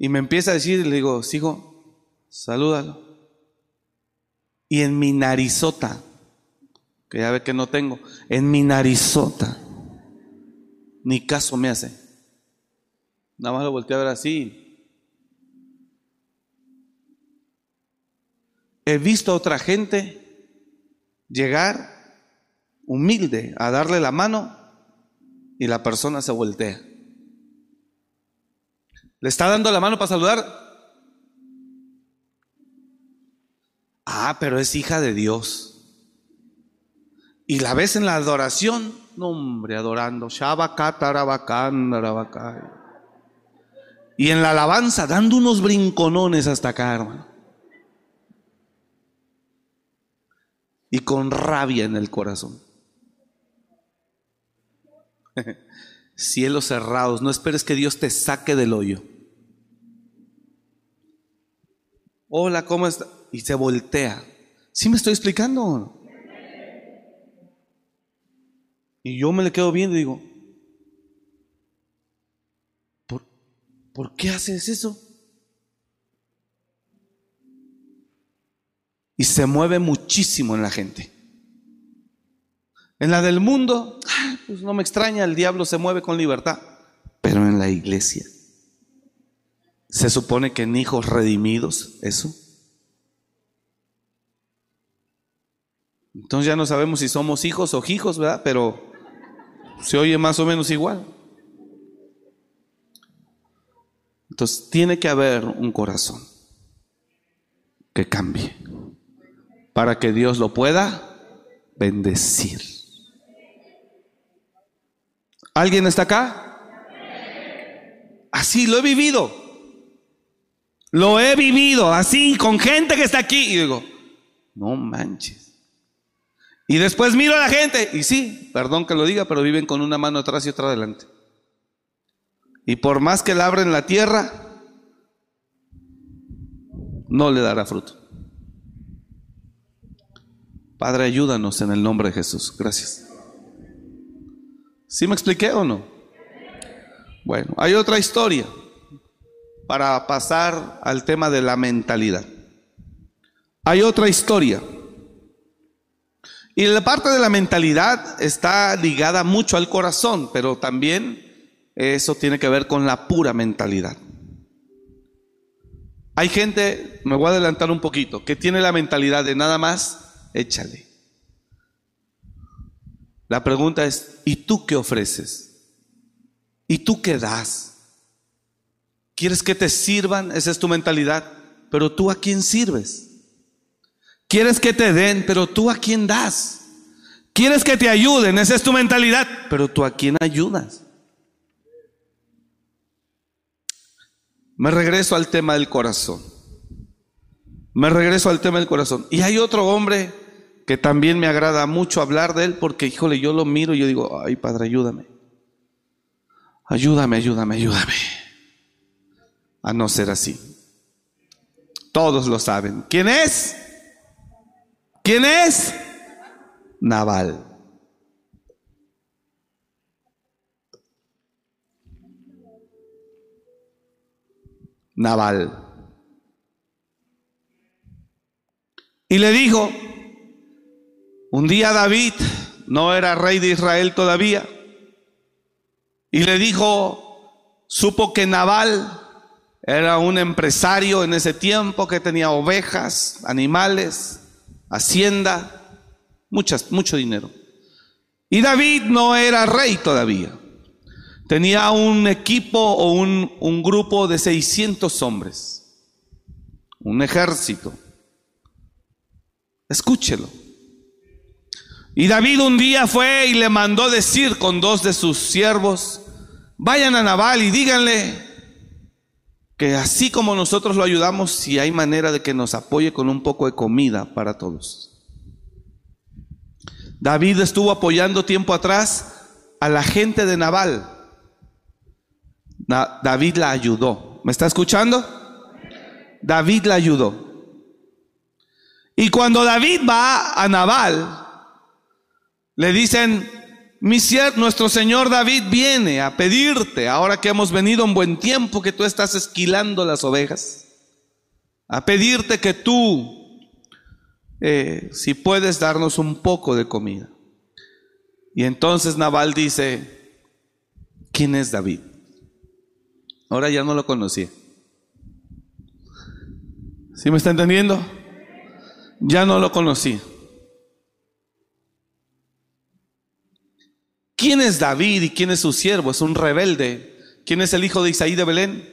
Y me empieza a decir, le digo, sigo, salúdalo. Y en mi narizota, que ya ve que no tengo, en mi narizota, ni caso me hace. Nada más lo volteé a ver así. He visto a otra gente llegar humilde a darle la mano y la persona se voltea. ¿Le está dando la mano para saludar? Ah, pero es hija de Dios. Y la ves en la adoración, no hombre, adorando. Y en la alabanza, dando unos brinconones hasta acá, hermano. Y con rabia en el corazón. [LAUGHS] Cielos cerrados, no esperes que Dios te saque del hoyo. Hola, ¿cómo está? Y se voltea. ¿Sí me estoy explicando? Y yo me le quedo viendo y digo, ¿por, ¿por qué haces eso? Y se mueve muchísimo en la gente. En la del mundo, pues no me extraña, el diablo se mueve con libertad. Pero en la iglesia, se supone que en hijos redimidos, eso. Entonces ya no sabemos si somos hijos o hijos, ¿verdad? Pero se oye más o menos igual. Entonces tiene que haber un corazón que cambie para que Dios lo pueda bendecir. ¿Alguien está acá? Así lo he vivido. Lo he vivido así con gente que está aquí. Y digo, no manches. Y después miro a la gente y sí, perdón que lo diga, pero viven con una mano atrás y otra adelante. Y por más que la abren la tierra, no le dará fruto. Padre, ayúdanos en el nombre de Jesús. Gracias. ¿Sí me expliqué o no? Bueno, hay otra historia para pasar al tema de la mentalidad. Hay otra historia. Y la parte de la mentalidad está ligada mucho al corazón, pero también eso tiene que ver con la pura mentalidad. Hay gente, me voy a adelantar un poquito, que tiene la mentalidad de nada más, échale. La pregunta es, ¿y tú qué ofreces? ¿Y tú qué das? ¿Quieres que te sirvan? Esa es tu mentalidad. Pero tú a quién sirves? ¿Quieres que te den? Pero tú a quién das? ¿Quieres que te ayuden? Esa es tu mentalidad. Pero tú a quién ayudas? Me regreso al tema del corazón. Me regreso al tema del corazón. Y hay otro hombre que también me agrada mucho hablar de él porque, híjole, yo lo miro y yo digo, ay, Padre, ayúdame. Ayúdame, ayúdame, ayúdame. A no ser así. Todos lo saben. ¿Quién es? ¿Quién es? Naval. Naval. Y le dijo, un día David no era rey de Israel todavía. Y le dijo, supo que Naval era un empresario en ese tiempo que tenía ovejas, animales, hacienda, muchas, mucho dinero. Y David no era rey todavía. tenía un equipo o un, un grupo de 600 hombres, un ejército. Escúchelo. Y David un día fue y le mandó decir con dos de sus siervos, vayan a Nabal y díganle que así como nosotros lo ayudamos, si hay manera de que nos apoye con un poco de comida para todos. David estuvo apoyando tiempo atrás a la gente de Nabal. David la ayudó. ¿Me está escuchando? David la ayudó. Y cuando David va a Nabal, le dicen, mi nuestro Señor David viene a pedirte, ahora que hemos venido un buen tiempo, que tú estás esquilando las ovejas, a pedirte que tú, eh, si puedes darnos un poco de comida. Y entonces Nabal dice, ¿quién es David? Ahora ya no lo conocía. ¿Sí me está entendiendo? Ya no lo conocía. ¿Quién es David y quién es su siervo? Es un rebelde. ¿Quién es el hijo de Isaí de Belén?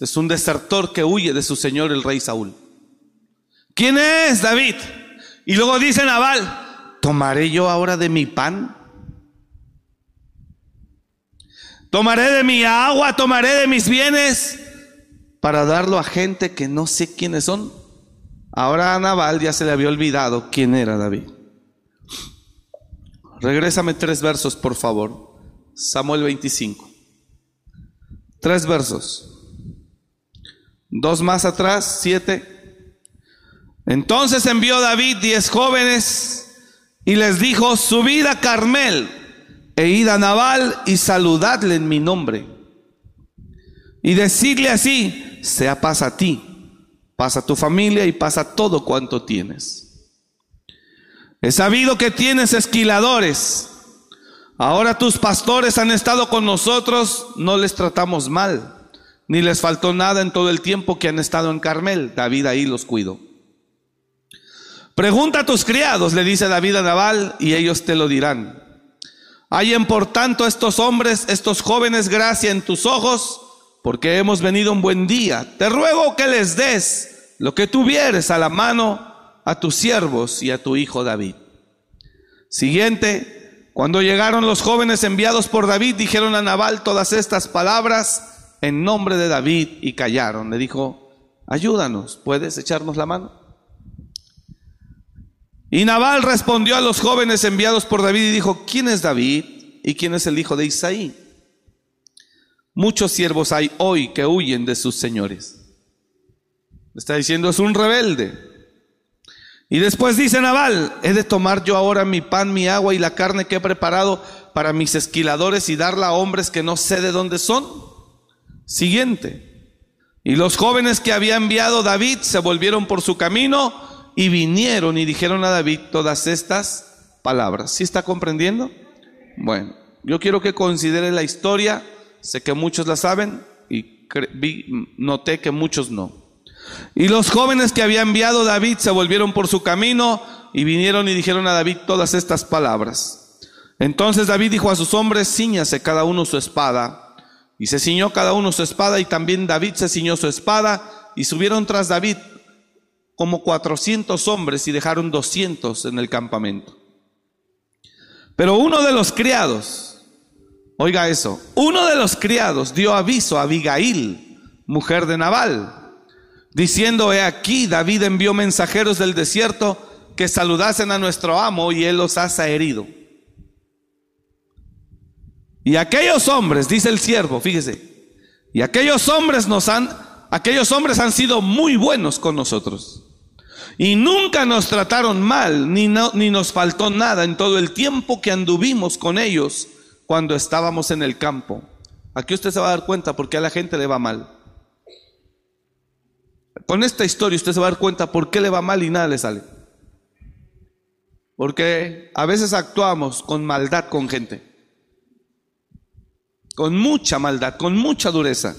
Es un desertor que huye de su señor el rey Saúl. ¿Quién es David? Y luego dice Nabal, ¿tomaré yo ahora de mi pan? ¿Tomaré de mi agua? ¿Tomaré de mis bienes? Para darlo a gente que no sé quiénes son. Ahora a Nabal ya se le había olvidado quién era David. Regrésame tres versos, por favor. Samuel 25. Tres versos. Dos más atrás, siete. Entonces envió David diez jóvenes y les dijo, subid a Carmel e id a Nabal y saludadle en mi nombre. Y decidle así, sea paz a ti, pasa a tu familia y pasa todo cuanto tienes. He sabido que tienes esquiladores. Ahora tus pastores han estado con nosotros, no les tratamos mal, ni les faltó nada en todo el tiempo que han estado en Carmel. David ahí los cuido. Pregunta a tus criados, le dice David a Nabal, y ellos te lo dirán. Hayen por tanto estos hombres, estos jóvenes, gracia en tus ojos, porque hemos venido un buen día. Te ruego que les des lo que tuvieres a la mano a tus siervos y a tu hijo David. Siguiente, cuando llegaron los jóvenes enviados por David, dijeron a Nabal todas estas palabras en nombre de David y callaron. Le dijo, ayúdanos, ¿puedes echarnos la mano? Y Nabal respondió a los jóvenes enviados por David y dijo, ¿quién es David y quién es el hijo de Isaí? Muchos siervos hay hoy que huyen de sus señores. Está diciendo, es un rebelde. Y después dice Naval, he de tomar yo ahora mi pan, mi agua y la carne que he preparado para mis esquiladores y darla a hombres que no sé de dónde son. Siguiente. Y los jóvenes que había enviado David se volvieron por su camino y vinieron y dijeron a David todas estas palabras. ¿Sí está comprendiendo? Bueno, yo quiero que considere la historia. Sé que muchos la saben y noté que muchos no. Y los jóvenes que había enviado David se volvieron por su camino y vinieron y dijeron a David todas estas palabras. Entonces David dijo a sus hombres, ciñase cada uno su espada. Y se ciñó cada uno su espada y también David se ciñó su espada y subieron tras David como cuatrocientos hombres y dejaron doscientos en el campamento. Pero uno de los criados, oiga eso, uno de los criados dio aviso a Abigail, mujer de Nabal, diciendo, he aquí, David envió mensajeros del desierto que saludasen a nuestro amo y él los ha herido. Y aquellos hombres, dice el siervo, fíjese, y aquellos hombres nos han, aquellos hombres han sido muy buenos con nosotros. Y nunca nos trataron mal, ni, ni nos faltó nada en todo el tiempo que anduvimos con ellos cuando estábamos en el campo. Aquí usted se va a dar cuenta porque a la gente le va mal. Con esta historia usted se va a dar cuenta por qué le va mal y nada le sale. Porque a veces actuamos con maldad con gente. Con mucha maldad, con mucha dureza.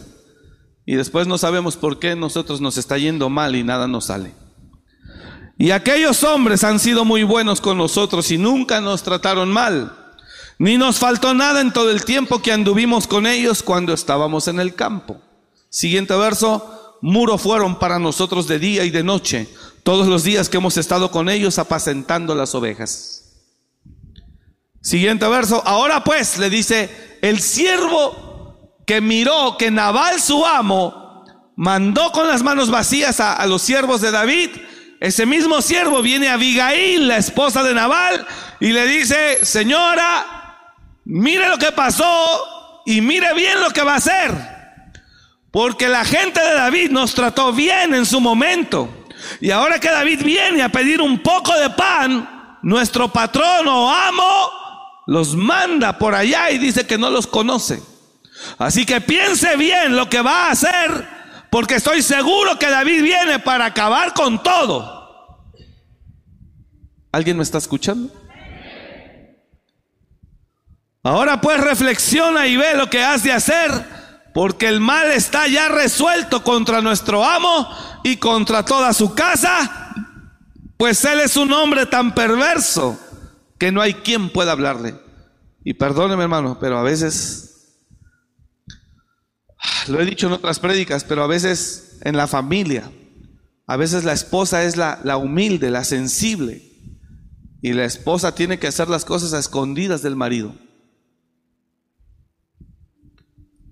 Y después no sabemos por qué nosotros nos está yendo mal y nada nos sale. Y aquellos hombres han sido muy buenos con nosotros y nunca nos trataron mal, Ni nos faltó nada en todo el tiempo que anduvimos con ellos cuando estábamos en el campo. Siguiente verso, muro fueron para nosotros de día y de noche, todos los días que hemos estado con ellos apacentando las ovejas. Siguiente verso, ahora pues le dice, el siervo que miró que Nabal su amo mandó con las manos vacías a, los siervos de David, ese mismo siervo viene a Abigail, la esposa de Nabal, y le dice, señora, mire lo que pasó y mire bien lo que va a hacer. Porque la gente de David nos trató bien en su momento. Y ahora que David viene a pedir un poco de pan, nuestro patrón o amo los manda por allá y dice que no los conoce. Así que piense bien lo que va a hacer porque estoy seguro que David viene para acabar con todo. ¿Alguien me está escuchando? Ahora pues reflexiona y ve lo que has de hacer, porque el mal está ya resuelto contra nuestro amo y contra toda su casa, pues él es un hombre tan perverso que no hay quien pueda hablarle. Y perdóneme hermano, pero a veces lo he dicho en otras prédicas, pero a veces en la familia, a veces la esposa es la, la humilde, la sensible, y la esposa tiene que hacer las cosas a escondidas del marido.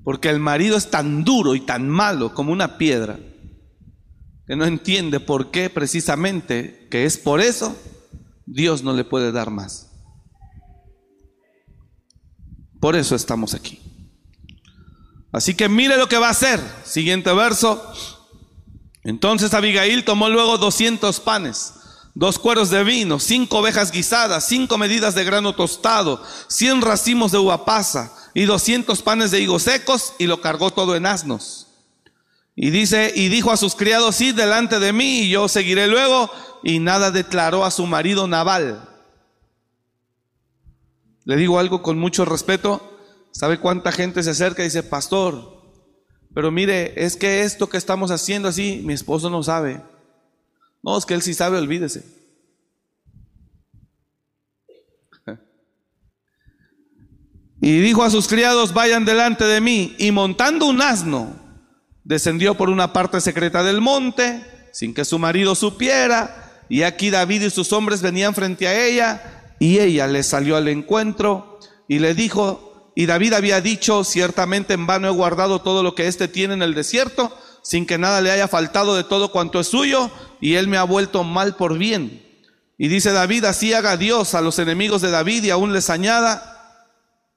Porque el marido es tan duro y tan malo como una piedra que no entiende por qué precisamente, que es por eso, Dios no le puede dar más. Por eso estamos aquí. Así que mire lo que va a hacer. Siguiente verso. Entonces Abigail tomó luego 200 panes, dos cueros de vino, cinco ovejas guisadas, cinco medidas de grano tostado, cien racimos de uva pasa y 200 panes de higos secos y lo cargó todo en asnos. Y dice, y dijo a sus criados, sí, delante de mí y yo seguiré luego. Y nada declaró a su marido Naval. Le digo algo con mucho respeto. ¿Sabe cuánta gente se acerca y dice, pastor, pero mire, es que esto que estamos haciendo así, mi esposo no sabe. No, es que él sí sabe, olvídese. Y dijo a sus criados, vayan delante de mí. Y montando un asno, descendió por una parte secreta del monte, sin que su marido supiera. Y aquí David y sus hombres venían frente a ella, y ella le salió al encuentro y le dijo, y David había dicho, ciertamente en vano he guardado todo lo que éste tiene en el desierto, sin que nada le haya faltado de todo cuanto es suyo, y él me ha vuelto mal por bien. Y dice David, así haga Dios a los enemigos de David y aún les añada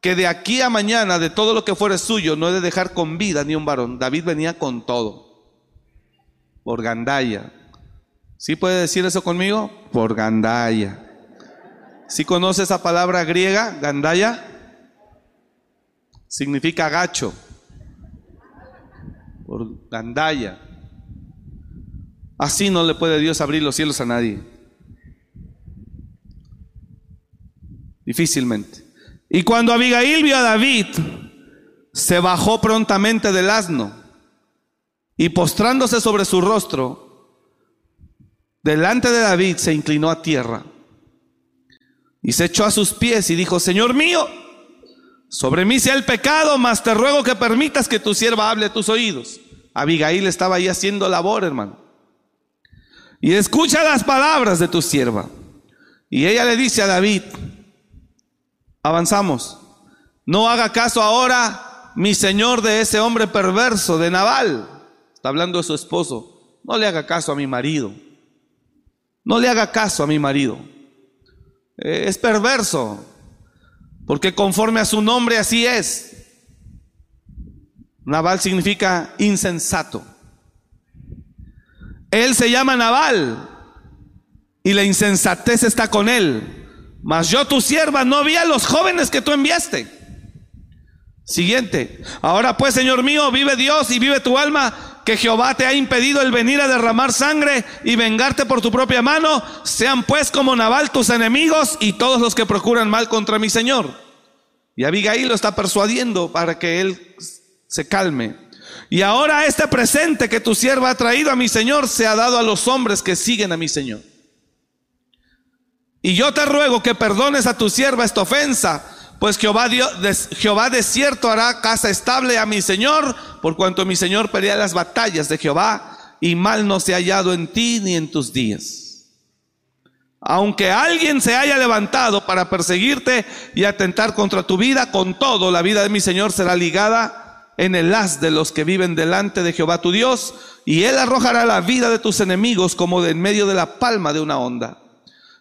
que de aquí a mañana de todo lo que fuere suyo no he de dejar con vida ni un varón. David venía con todo, por gandaya. ¿Sí puede decir eso conmigo? Por gandaya. ¿Sí conoce esa palabra griega, gandaya? significa gacho, por gandaya. Así no le puede Dios abrir los cielos a nadie. Difícilmente. Y cuando Abigail vio a David, se bajó prontamente del asno y postrándose sobre su rostro, delante de David se inclinó a tierra y se echó a sus pies y dijo, Señor mío, sobre mí sea el pecado, mas te ruego que permitas que tu sierva hable a tus oídos. Abigail estaba ahí haciendo labor, hermano. Y escucha las palabras de tu sierva. Y ella le dice a David, avanzamos, no haga caso ahora, mi señor, de ese hombre perverso, de Naval. Está hablando de su esposo. No le haga caso a mi marido. No le haga caso a mi marido. Eh, es perverso. Porque conforme a su nombre así es. Naval significa insensato. Él se llama Naval y la insensatez está con él. Mas yo tu sierva no vi a los jóvenes que tú enviaste. Siguiente. Ahora pues, Señor mío, vive Dios y vive tu alma, que Jehová te ha impedido el venir a derramar sangre y vengarte por tu propia mano. Sean pues como Naval tus enemigos y todos los que procuran mal contra mi Señor. Y Abigail lo está persuadiendo para que él se calme. Y ahora este presente que tu sierva ha traído a mi Señor se ha dado a los hombres que siguen a mi Señor. Y yo te ruego que perdones a tu sierva esta ofensa, pues Jehová, Jehová de cierto hará casa estable a mi Señor, por cuanto mi Señor pelea las batallas de Jehová, y mal no se ha hallado en ti ni en tus días. Aunque alguien se haya levantado para perseguirte y atentar contra tu vida, con todo la vida de mi Señor será ligada en el haz de los que viven delante de Jehová tu Dios, y él arrojará la vida de tus enemigos como de en medio de la palma de una onda.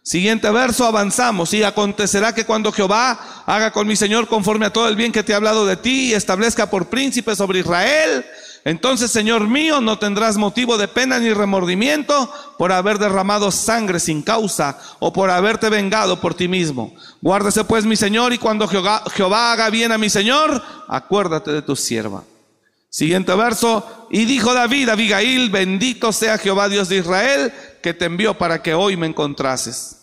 Siguiente verso, avanzamos. Y acontecerá que cuando Jehová haga con mi Señor conforme a todo el bien que te ha hablado de ti y establezca por príncipe sobre Israel, entonces, Señor mío, no tendrás motivo de pena ni remordimiento por haber derramado sangre sin causa o por haberte vengado por ti mismo. Guárdese pues mi Señor y cuando Jehová, Jehová haga bien a mi Señor, acuérdate de tu sierva. Siguiente verso, y dijo David Abigail, bendito sea Jehová Dios de Israel, que te envió para que hoy me encontrases.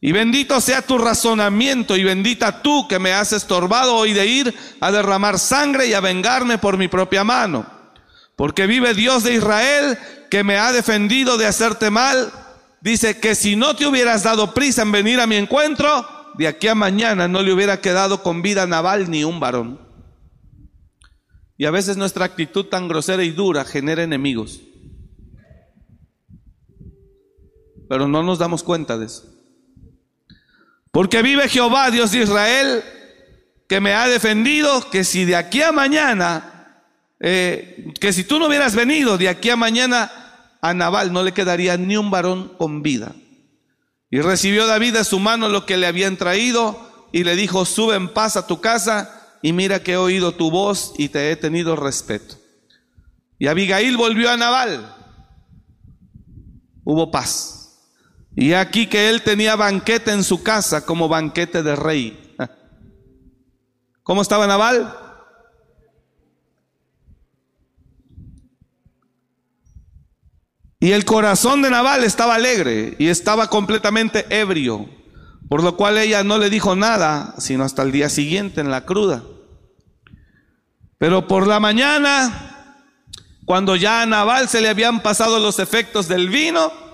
Y bendito sea tu razonamiento y bendita tú que me has estorbado hoy de ir a derramar sangre y a vengarme por mi propia mano. Porque vive Dios de Israel que me ha defendido de hacerte mal. Dice que si no te hubieras dado prisa en venir a mi encuentro, de aquí a mañana no le hubiera quedado con vida naval ni un varón. Y a veces nuestra actitud tan grosera y dura genera enemigos. Pero no nos damos cuenta de eso. Porque vive Jehová, Dios de Israel, que me ha defendido, que si de aquí a mañana, eh, que si tú no hubieras venido de aquí a mañana, a Nabal no le quedaría ni un varón con vida. Y recibió David de su mano lo que le habían traído y le dijo, sube en paz a tu casa y mira que he oído tu voz y te he tenido respeto. Y Abigail volvió a Nabal. Hubo paz. Y aquí que él tenía banquete en su casa como banquete de rey. ¿Cómo estaba Naval? Y el corazón de Naval estaba alegre y estaba completamente ebrio, por lo cual ella no le dijo nada, sino hasta el día siguiente en la cruda. Pero por la mañana, cuando ya a Naval se le habían pasado los efectos del vino,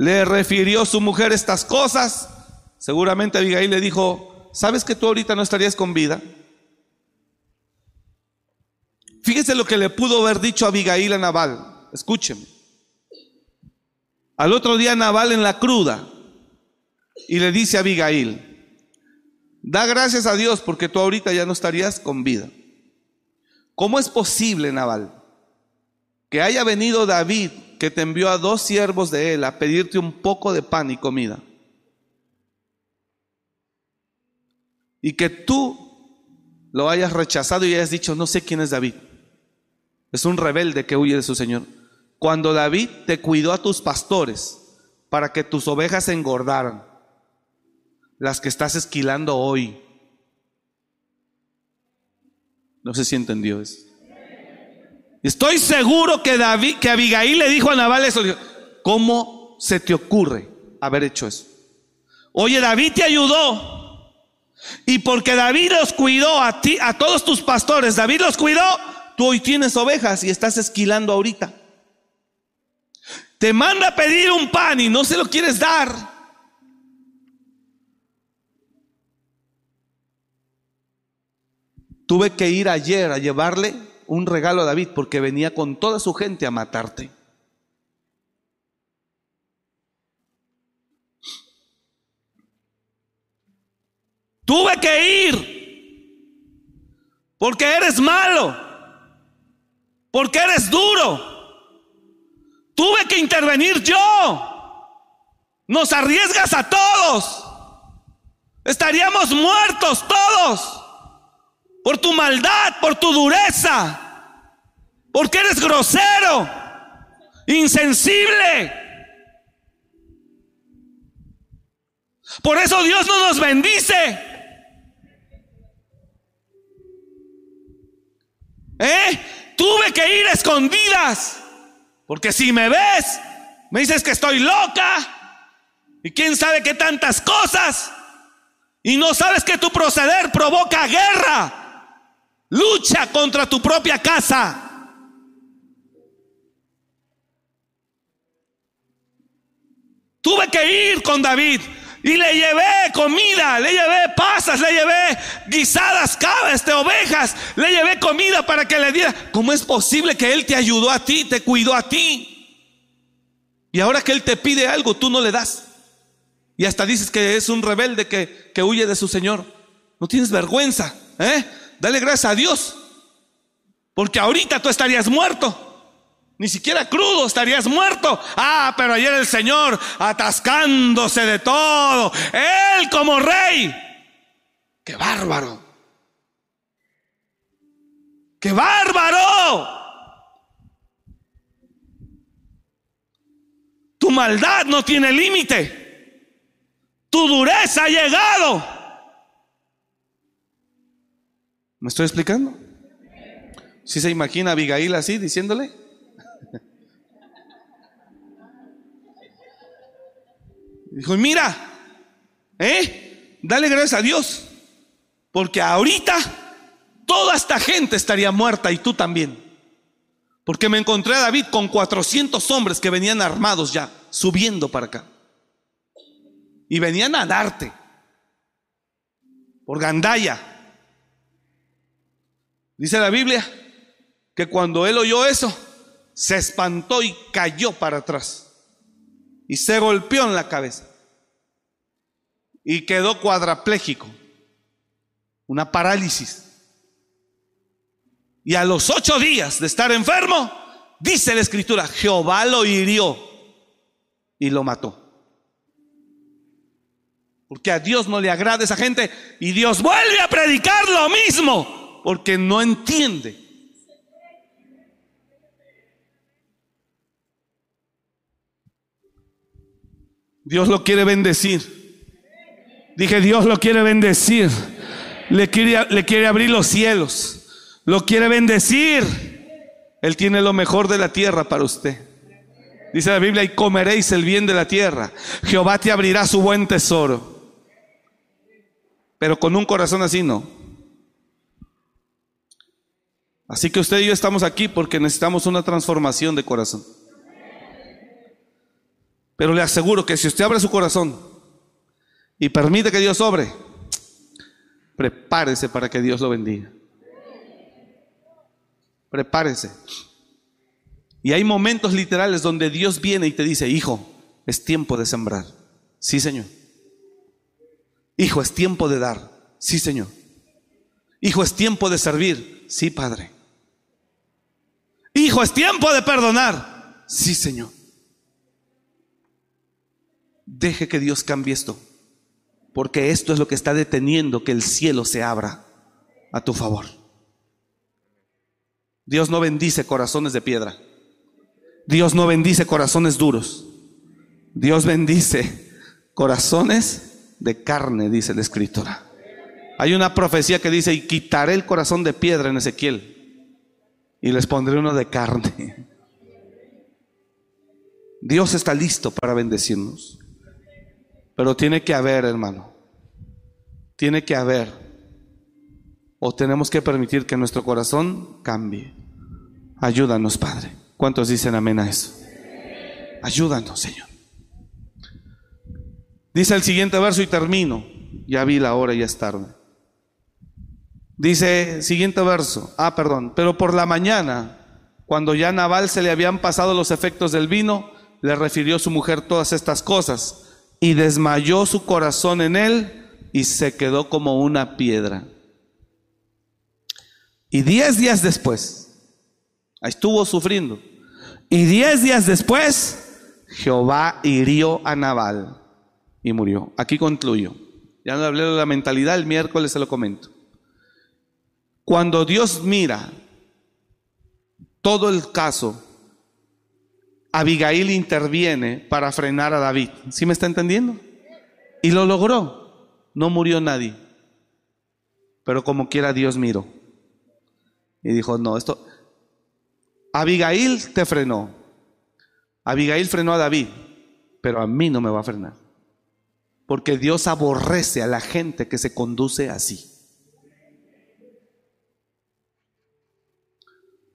le refirió su mujer estas cosas, seguramente Abigail le dijo, ¿sabes que tú ahorita no estarías con vida? Fíjese lo que le pudo haber dicho Abigail a Naval. Escúcheme. Al otro día Naval en la cruda y le dice a Abigail, da gracias a Dios porque tú ahorita ya no estarías con vida. ¿Cómo es posible, Naval, que haya venido David que te envió a dos siervos de él a pedirte un poco de pan y comida. Y que tú lo hayas rechazado y hayas dicho, no sé quién es David. Es un rebelde que huye de su Señor. Cuando David te cuidó a tus pastores para que tus ovejas se engordaran, las que estás esquilando hoy. No sé si entendió eso. Estoy seguro que David, que Abigail le dijo a Nabal eso. ¿Cómo se te ocurre haber hecho eso? Oye, David te ayudó. Y porque David los cuidó a ti, a todos tus pastores, David los cuidó, tú hoy tienes ovejas y estás esquilando ahorita. Te manda a pedir un pan y no se lo quieres dar. Tuve que ir ayer a llevarle un regalo a David porque venía con toda su gente a matarte. Tuve que ir porque eres malo, porque eres duro. Tuve que intervenir yo. Nos arriesgas a todos. Estaríamos muertos todos por tu maldad, por tu dureza, porque eres grosero, insensible. Por eso Dios no nos bendice. ¿Eh? Tuve que ir a escondidas, porque si me ves, me dices que estoy loca y quién sabe qué tantas cosas. Y no sabes que tu proceder provoca guerra. Lucha contra tu propia casa. Tuve que ir con David. Y le llevé comida, le llevé pasas, le llevé guisadas, cabras, de ovejas, le llevé comida para que le diera. ¿Cómo es posible que Él te ayudó a ti, te cuidó a ti? Y ahora que Él te pide algo, tú no le das. Y hasta dices que es un rebelde que, que huye de su Señor. No tienes vergüenza, ¿eh? Dale gracias a Dios. Porque ahorita tú estarías muerto. Ni siquiera crudo estarías muerto. Ah, pero ayer el Señor atascándose de todo. Él como rey. ¡Qué bárbaro! ¡Qué bárbaro! Tu maldad no tiene límite. Tu dureza ha llegado. ¿Me estoy explicando? Si se imagina Abigail así diciéndole? [LAUGHS] Dijo, mira, ¿eh? Dale gracias a Dios. Porque ahorita toda esta gente estaría muerta y tú también. Porque me encontré a David con 400 hombres que venían armados ya, subiendo para acá. Y venían a darte. Por Gandaya. Dice la Biblia que cuando él oyó eso, se espantó y cayó para atrás. Y se golpeó en la cabeza. Y quedó cuadraplégico, una parálisis. Y a los ocho días de estar enfermo, dice la escritura, Jehová lo hirió y lo mató. Porque a Dios no le agrada esa gente. Y Dios vuelve a predicar lo mismo, porque no entiende Dios lo quiere bendecir. Dije, Dios lo quiere bendecir. Le quiere, le quiere abrir los cielos. Lo quiere bendecir. Él tiene lo mejor de la tierra para usted. Dice la Biblia, y comeréis el bien de la tierra. Jehová te abrirá su buen tesoro. Pero con un corazón así no. Así que usted y yo estamos aquí porque necesitamos una transformación de corazón. Pero le aseguro que si usted abre su corazón y permite que Dios obre, prepárese para que Dios lo bendiga. Prepárese. Y hay momentos literales donde Dios viene y te dice, hijo, es tiempo de sembrar. Sí, Señor. Hijo, es tiempo de dar. Sí, Señor. Hijo, es tiempo de servir. Sí, Padre. Hijo, es tiempo de perdonar. Sí, Señor. Deje que Dios cambie esto, porque esto es lo que está deteniendo que el cielo se abra a tu favor. Dios no bendice corazones de piedra. Dios no bendice corazones duros. Dios bendice corazones de carne, dice la escritura. Hay una profecía que dice, y quitaré el corazón de piedra en Ezequiel y les pondré uno de carne. Dios está listo para bendecirnos. Pero tiene que haber, hermano. Tiene que haber. O tenemos que permitir que nuestro corazón cambie. Ayúdanos, Padre. ¿Cuántos dicen amén a eso? Ayúdanos, Señor. Dice el siguiente verso y termino. Ya vi la hora ya es tarde. Dice, siguiente verso. Ah, perdón. Pero por la mañana, cuando ya a Naval se le habían pasado los efectos del vino, le refirió su mujer todas estas cosas y desmayó su corazón en él y se quedó como una piedra. Y diez días después, estuvo sufriendo, y diez días después, Jehová hirió a Nabal y murió. Aquí concluyo. Ya no hablé de la mentalidad, el miércoles se lo comento. Cuando Dios mira todo el caso Abigail interviene para frenar a David. ¿Sí me está entendiendo? Y lo logró. No murió nadie. Pero como quiera Dios miró. Y dijo, no, esto... Abigail te frenó. Abigail frenó a David, pero a mí no me va a frenar. Porque Dios aborrece a la gente que se conduce así.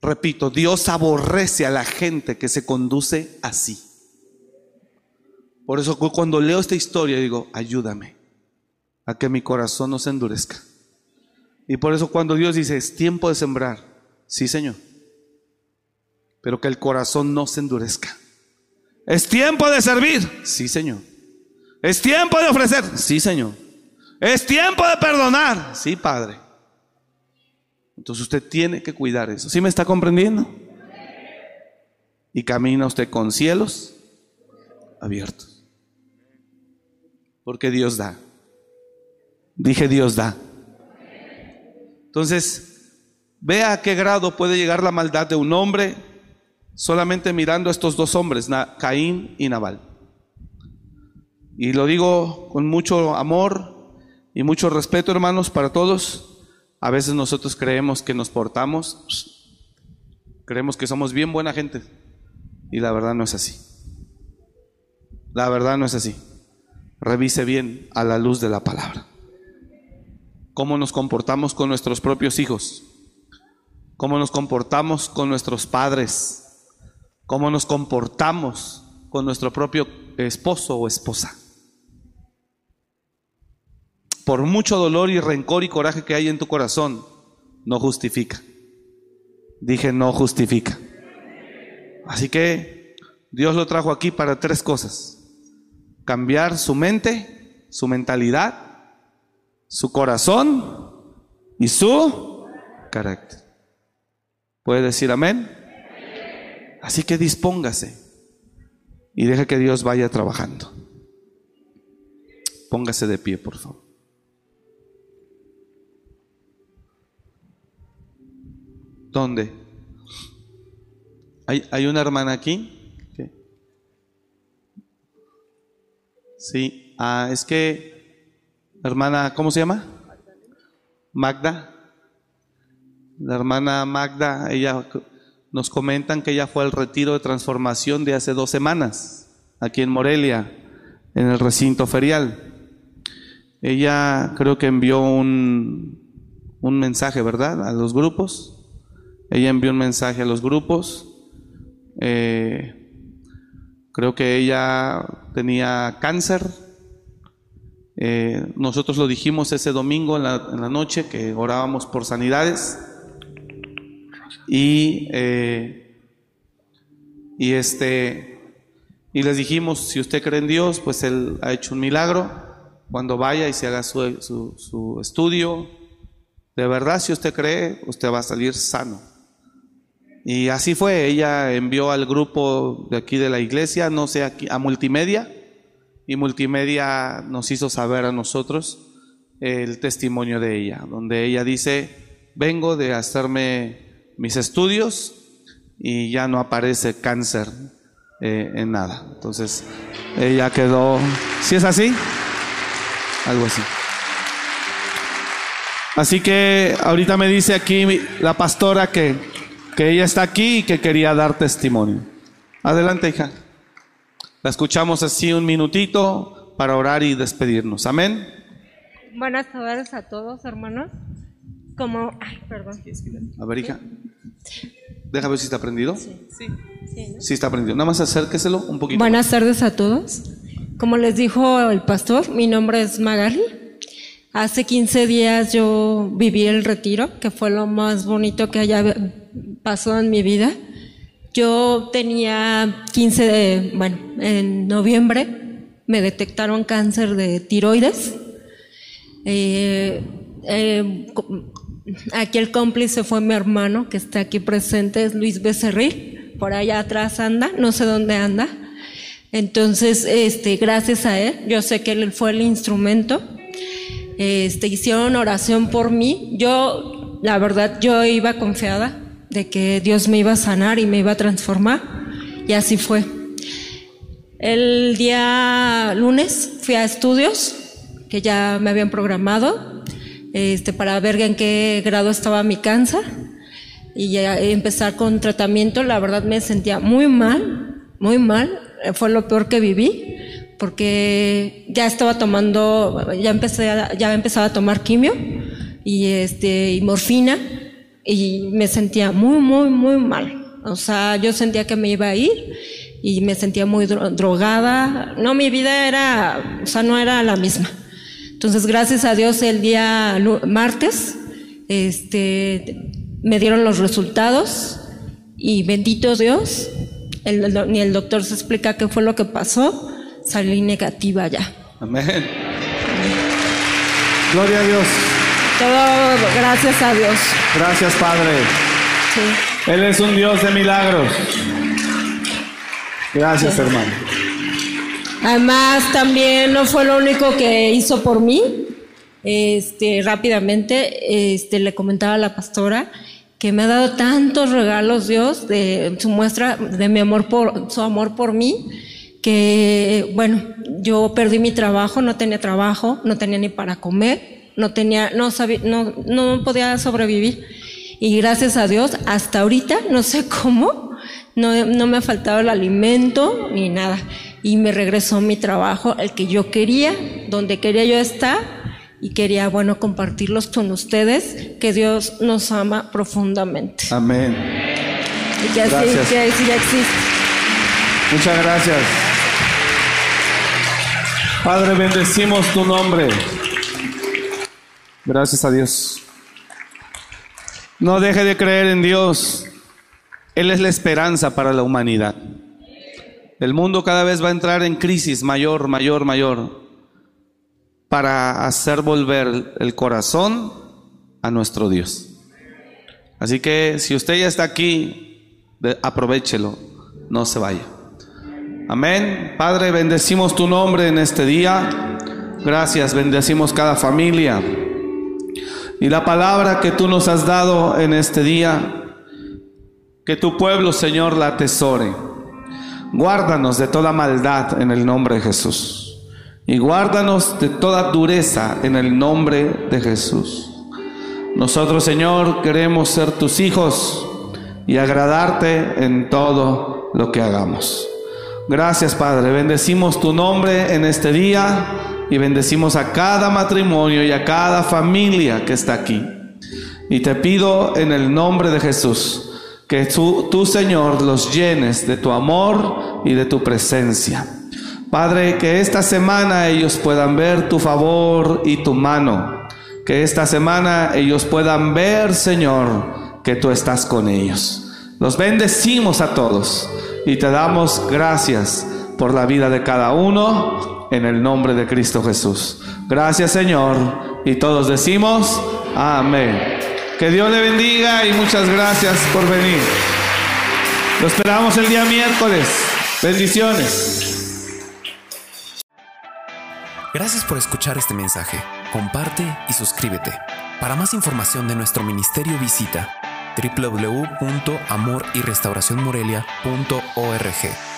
Repito, Dios aborrece a la gente que se conduce así. Por eso cuando leo esta historia digo, ayúdame a que mi corazón no se endurezca. Y por eso cuando Dios dice, es tiempo de sembrar, sí Señor, pero que el corazón no se endurezca. Es tiempo de servir, sí Señor. Es tiempo de ofrecer, sí Señor. Es tiempo de perdonar, sí Padre. Entonces usted tiene que cuidar eso. ¿Sí me está comprendiendo? Y camina usted con cielos abiertos. Porque Dios da. Dije Dios da. Entonces, vea a qué grado puede llegar la maldad de un hombre solamente mirando a estos dos hombres, Caín y Nabal. Y lo digo con mucho amor y mucho respeto, hermanos, para todos. A veces nosotros creemos que nos portamos, creemos que somos bien buena gente. Y la verdad no es así. La verdad no es así. Revise bien a la luz de la palabra. Cómo nos comportamos con nuestros propios hijos. Cómo nos comportamos con nuestros padres. Cómo nos comportamos con nuestro propio esposo o esposa por mucho dolor y rencor y coraje que hay en tu corazón, no justifica. Dije, no justifica. Así que Dios lo trajo aquí para tres cosas. Cambiar su mente, su mentalidad, su corazón y su carácter. ¿Puede decir amén? Así que dispóngase y deje que Dios vaya trabajando. Póngase de pie, por favor. ¿Dónde? ¿Hay, ¿Hay, una hermana aquí? Sí. Ah, es que, hermana, ¿cómo se llama? Magda. La hermana Magda, ella nos comentan que ella fue al retiro de transformación de hace dos semanas, aquí en Morelia, en el recinto ferial. Ella creo que envió un, un mensaje, ¿verdad? A los grupos ella envió un mensaje a los grupos. Eh, creo que ella tenía cáncer. Eh, nosotros lo dijimos ese domingo en la, noche que orábamos por sanidades. Y, eh, y, este, y les dijimos, si usted cree en Dios, pues Él ha hecho un milagro. Cuando vaya y se haga su, su estudio, de verdad, si usted cree, usted va a salir sano. Y así fue, ella envió al grupo de aquí de la iglesia, no sé, aquí, a multimedia, y multimedia nos hizo saber a nosotros el testimonio de ella, donde ella dice, vengo de hacerme mis estudios y ya no aparece cáncer eh, en nada. Entonces, ella quedó, ¿si es así? Algo así. Así que ahorita me dice aquí la pastora que que ella está aquí y que quería dar testimonio. Adelante, hija. La escuchamos así un minutito para orar y despedirnos. Amén. Buenas tardes a todos, hermanos. Como, ay, perdón. A ver, hija. Déjame ver si está prendido. Sí, sí. Sí, está prendido. Nada más acérqueselo un poquito. Buenas tardes a todos. Como les dijo el pastor, mi nombre es Magali. Hace 15 días yo viví el retiro, que fue lo más bonito que haya pasó en mi vida. Yo tenía 15 de, bueno, en noviembre me detectaron cáncer de tiroides. Eh, eh, aquí el cómplice fue mi hermano, que está aquí presente, es Luis Becerril, por allá atrás anda, no sé dónde anda. Entonces, este, gracias a él, yo sé que él fue el instrumento este, hicieron oración por mí. Yo, la verdad, yo iba confiada de que Dios me iba a sanar y me iba a transformar. Y así fue. El día lunes fui a estudios que ya me habían programado este, para ver en qué grado estaba mi cáncer y empezar con tratamiento. La verdad me sentía muy mal, muy mal. Fue lo peor que viví porque ya estaba tomando, ya ya empezaba a tomar quimio y este y morfina y me sentía muy muy muy mal. O sea, yo sentía que me iba a ir y me sentía muy drogada. No, mi vida era, o sea, no era la misma. Entonces, gracias a Dios, el día martes, este, me dieron los resultados y bendito Dios, ni el doctor se explica qué fue lo que pasó, salí negativa ya. Amén. Gloria a Dios. Todo gracias a Dios. Gracias, Padre. Sí. Él es un Dios de milagros. Gracias, hermano. Además, también no fue lo único que hizo por mí. Este, rápidamente, este, le comentaba a la pastora que me ha dado tantos regalos Dios de su muestra de mi amor por su amor por mí que bueno yo perdí mi trabajo no tenía trabajo no tenía ni para comer no tenía no sabía no no podía sobrevivir y gracias a Dios hasta ahorita no sé [LAUGHS] cómo no, no me ha faltado el alimento ni nada y me regresó mi trabajo el que yo quería donde quería yo estar y quería, bueno, compartirlos con ustedes, que Dios nos ama profundamente. Amén. Y que así, que así ya existe. Muchas gracias. Padre, bendecimos tu nombre. Gracias a Dios. No deje de creer en Dios. Él es la esperanza para la humanidad. El mundo cada vez va a entrar en crisis mayor, mayor, mayor para hacer volver el corazón a nuestro Dios. Así que si usted ya está aquí, aprovechelo, no se vaya. Amén. Padre, bendecimos tu nombre en este día. Gracias, bendecimos cada familia. Y la palabra que tú nos has dado en este día, que tu pueblo, Señor, la atesore. Guárdanos de toda maldad en el nombre de Jesús y guárdanos de toda dureza en el nombre de Jesús. Nosotros, Señor, queremos ser tus hijos y agradarte en todo lo que hagamos. Gracias, Padre. Bendecimos tu nombre en este día y bendecimos a cada matrimonio y a cada familia que está aquí. Y te pido en el nombre de Jesús que tú, Señor, los llenes de tu amor y de tu presencia. Padre, que esta semana ellos puedan ver tu favor y tu mano. Que esta semana ellos puedan ver, Señor, que tú estás con ellos. Los bendecimos a todos y te damos gracias por la vida de cada uno en el nombre de Cristo Jesús. Gracias, Señor. Y todos decimos, amén. Que Dios le bendiga y muchas gracias por venir. Lo esperamos el día miércoles. Bendiciones. Gracias por escuchar este mensaje. Comparte y suscríbete. Para más información de nuestro ministerio visita www.amoryrestauracionmorelia.org.